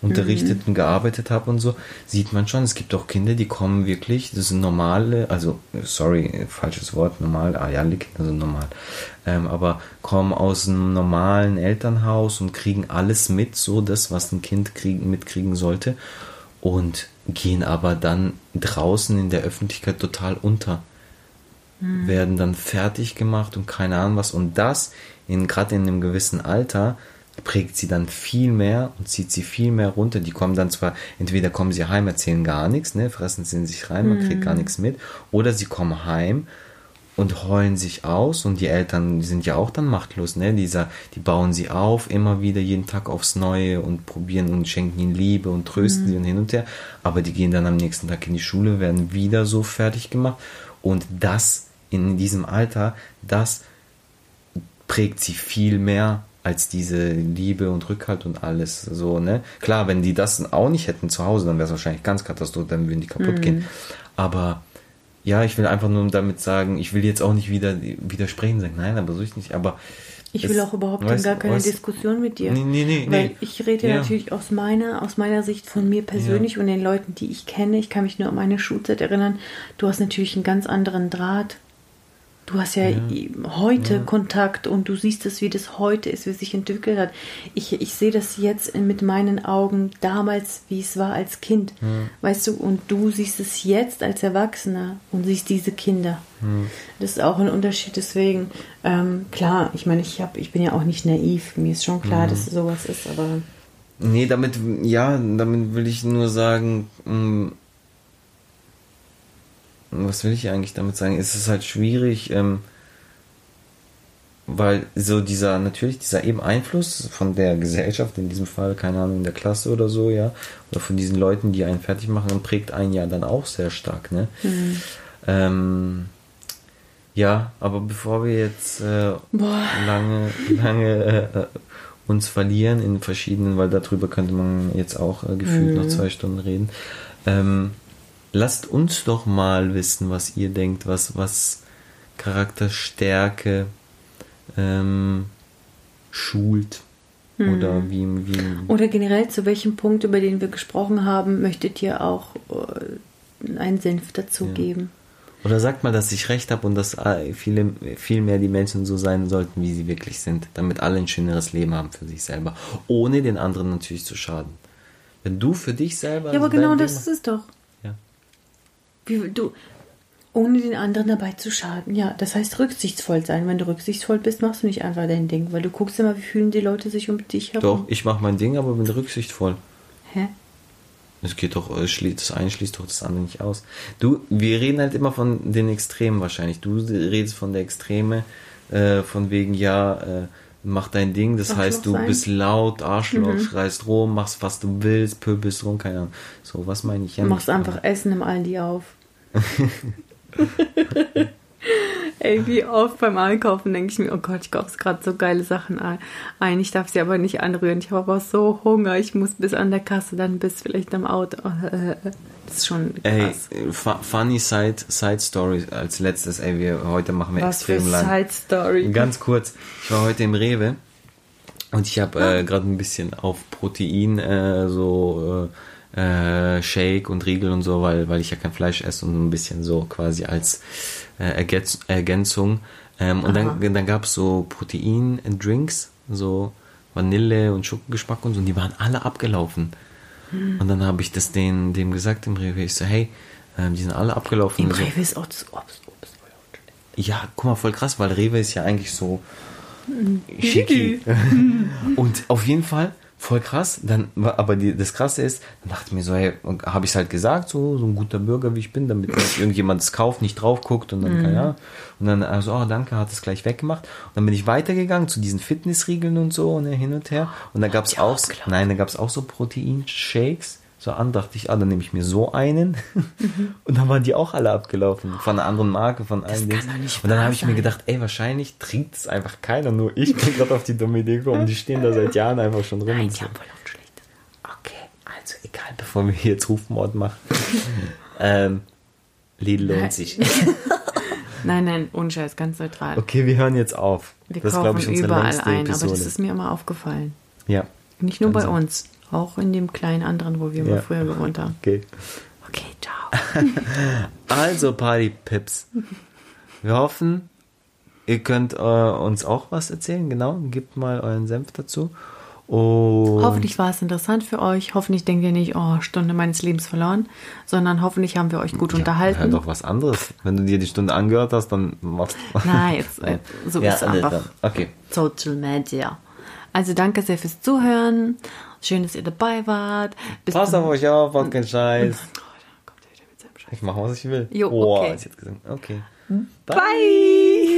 unterrichtet und gearbeitet habe und so, sieht man schon, es gibt auch Kinder, die kommen wirklich, das sind normale, also sorry, falsches Wort, normal, ah ja, alle Kinder sind normal, ähm, aber kommen aus einem normalen Elternhaus und kriegen alles mit, so das, was ein Kind kriegen, mitkriegen sollte und gehen aber dann draußen in der Öffentlichkeit total unter werden dann fertig gemacht und keine Ahnung was. Und das, in, gerade in einem gewissen Alter, prägt sie dann viel mehr und zieht sie viel mehr runter. Die kommen dann zwar, entweder kommen sie heim, erzählen gar nichts, ne, fressen sie in sich rein, man kriegt gar nichts mit, oder sie kommen heim und heulen sich aus und die Eltern die sind ja auch dann machtlos, ne? Dieser, die bauen sie auf, immer wieder jeden Tag aufs Neue und probieren und schenken ihnen Liebe und trösten sie und hin und her. Aber die gehen dann am nächsten Tag in die Schule, werden wieder so fertig gemacht und das in diesem Alter, das prägt sie viel mehr als diese Liebe und Rückhalt und alles so, ne? Klar, wenn die das auch nicht hätten zu Hause, dann wäre es wahrscheinlich ganz katastrophal, dann würden die kaputt gehen. Aber ja, ich will einfach nur damit sagen, ich will jetzt auch nicht wieder widersprechen, sagen, nein, aber so ist nicht, aber Ich es- will auch überhaupt weißt- gar keine weißt- Diskussion mit dir. Nee, nee, nee, Weil nee. ich rede Ja. natürlich aus meiner, aus meiner Sicht von mir persönlich und den Leuten, die ich kenne. Ich kann mich nur an meine Schulzeit erinnern. Du hast natürlich einen ganz anderen Draht. Du hast ja, heute Kontakt und du siehst es, wie das heute ist, wie es sich entwickelt hat. Ich, ich sehe das jetzt mit meinen Augen damals, wie es war als Kind. Weißt du, und du siehst es jetzt als Erwachsener und siehst diese Kinder. Das ist auch ein Unterschied. Deswegen, ähm, klar, ich meine, ich, hab, ich bin ja auch nicht naiv. Mir ist schon klar, dass sowas ist, aber Nee, damit, ja, damit will ich nur sagen, mh, was will ich eigentlich damit sagen? Es ist halt schwierig, ähm, weil so dieser, natürlich dieser eben Einfluss von der Gesellschaft, in diesem Fall, keine Ahnung, in der Klasse oder so, ja, oder von diesen Leuten, die einen fertig machen, prägt einen ja dann auch sehr stark, ne? Ähm, ja, aber bevor wir jetzt äh, lange, lange äh, äh, uns verlieren in verschiedenen, weil darüber könnte man jetzt auch äh, gefühlt noch zwei Stunden reden. Ähm, lasst uns doch mal wissen, was ihr denkt, was, was Charakterstärke ähm, schult. Oder wie, wie. Oder generell zu welchem Punkt, über den wir gesprochen haben, möchtet ihr auch äh, einen Senf dazugeben? Oder sagt mal, dass ich recht habe und dass äh, viele, viel mehr die Menschen so sein sollten, wie sie wirklich sind, damit alle ein schöneres Leben haben für sich selber, ohne den anderen natürlich zu schaden. Wenn du für dich selber. Ja, aber so genau das ist es doch. Wie, du, ohne den anderen dabei zu schaden. Ja, das heißt rücksichtsvoll sein. Wenn du rücksichtsvoll bist, machst du nicht einfach dein Ding, weil du guckst immer, wie fühlen die Leute sich um dich herum. Doch, ich mache mein Ding, aber bin rücksichtsvoll. Hä? Es geht doch, äh, das eine schließt doch das andere nicht aus. Du, wir reden halt immer von den Extremen wahrscheinlich. Du redest von der Extreme, äh, von wegen, ja, äh, mach dein Ding. Das Arschloch heißt, du sein. bist laut, Arschloch, schreist rum, machst was du willst, pöbelst rum, keine Ahnung. So, was meine ich ja Du machst einfach Essen im Aldi auf. Ey, wie oft beim Einkaufen denke ich mir, oh Gott, ich kaufe gerade so geile Sachen ein. Ich darf sie aber nicht anrühren. Ich habe aber so Hunger. Ich muss bis an der Kasse, dann bis vielleicht am Auto. Äh, Das ist schon Ey, krass. fu- funny side, side story als letztes, ey, wir, heute machen wir Was für extrem lang. Side Story. Ganz kurz, ich war heute im Rewe und ich habe äh, gerade ein bisschen auf Protein äh, so äh, äh, Shake und Riegel und so, weil, weil ich ja kein Fleisch esse und ein bisschen so quasi als äh, Ergänz Ergänzung. Ähm, und dann, dann gab es so Protein-Drinks, so Vanille und Schokogeschmack und so, und die waren alle abgelaufen. Und dann habe ich das denen, dem gesagt im Rewe, ich so, hey, ähm, die sind alle abgelaufen. Im Und so, Rewe ist auch das Obst, Obst. ja, guck mal, voll krass, weil Rewe ist ja eigentlich so schicki. Und auf jeden Fall voll krass. Dann, aber die, das Krasse ist, dann dachte ich mir so, hey, habe ich es halt gesagt, so, so ein guter Bürger wie ich bin, damit irgendjemand es kauft, nicht drauf guckt und dann, keine Ahnung. Und dann, also, oh, danke, hat es gleich weggemacht. Und dann bin ich weitergegangen zu diesen Fitnessriegeln und so, ne, hin und her. Und dann gab es auch, nein, da gab es auch so Proteinshakes. So an dachte ich, ah, dann nehme ich mir so einen. Und dann waren die auch alle abgelaufen. Von einer anderen Marke, von allen Dings. Und dann habe ich mir gedacht, ey, wahrscheinlich trinkt es einfach keiner, nur ich bin gerade auf die dumme Idee gekommen. Die stehen da seit Jahren einfach schon rum. Nein, die so. haben voll unschlecht. Okay, also egal, bevor wir hier jetzt Rufmord machen. ähm, Lidl lohnt sich. Nein, nein, unscheiß, ganz neutral. Okay, wir hören jetzt auf. Wir das ist, kaufen glaube ich, überall ein, aber das ist mir immer aufgefallen. ja, Nicht nur bei sein. uns, auch in dem kleinen anderen, wo wir Ja. mal früher gewohnt haben. okay. Okay, ciao. Also, Party-Pips. Wir hoffen, ihr könnt äh, uns auch was erzählen. Genau, gebt mal euren Senf dazu. Und Hoffentlich war es interessant für euch. Hoffentlich denkt ihr nicht, oh, Stunde meines Lebens verloren, sondern hoffentlich haben wir euch gut Hör unterhalten. doch was anderes. Wenn du dir die Stunde angehört hast, dann machst du. Nein, jetzt, so Ja, ist alles einfach dann. Okay. Social Media. Also danke sehr fürs Zuhören. Schön, dass ihr dabei wart. Bis Passt auf euch auf, macht keinen Scheiß. Oh, da kommt er wieder mit seinem Scheiß. Ich mache, was ich will. Jo, oh, okay. ist jetzt gesagt. Okay. Bye.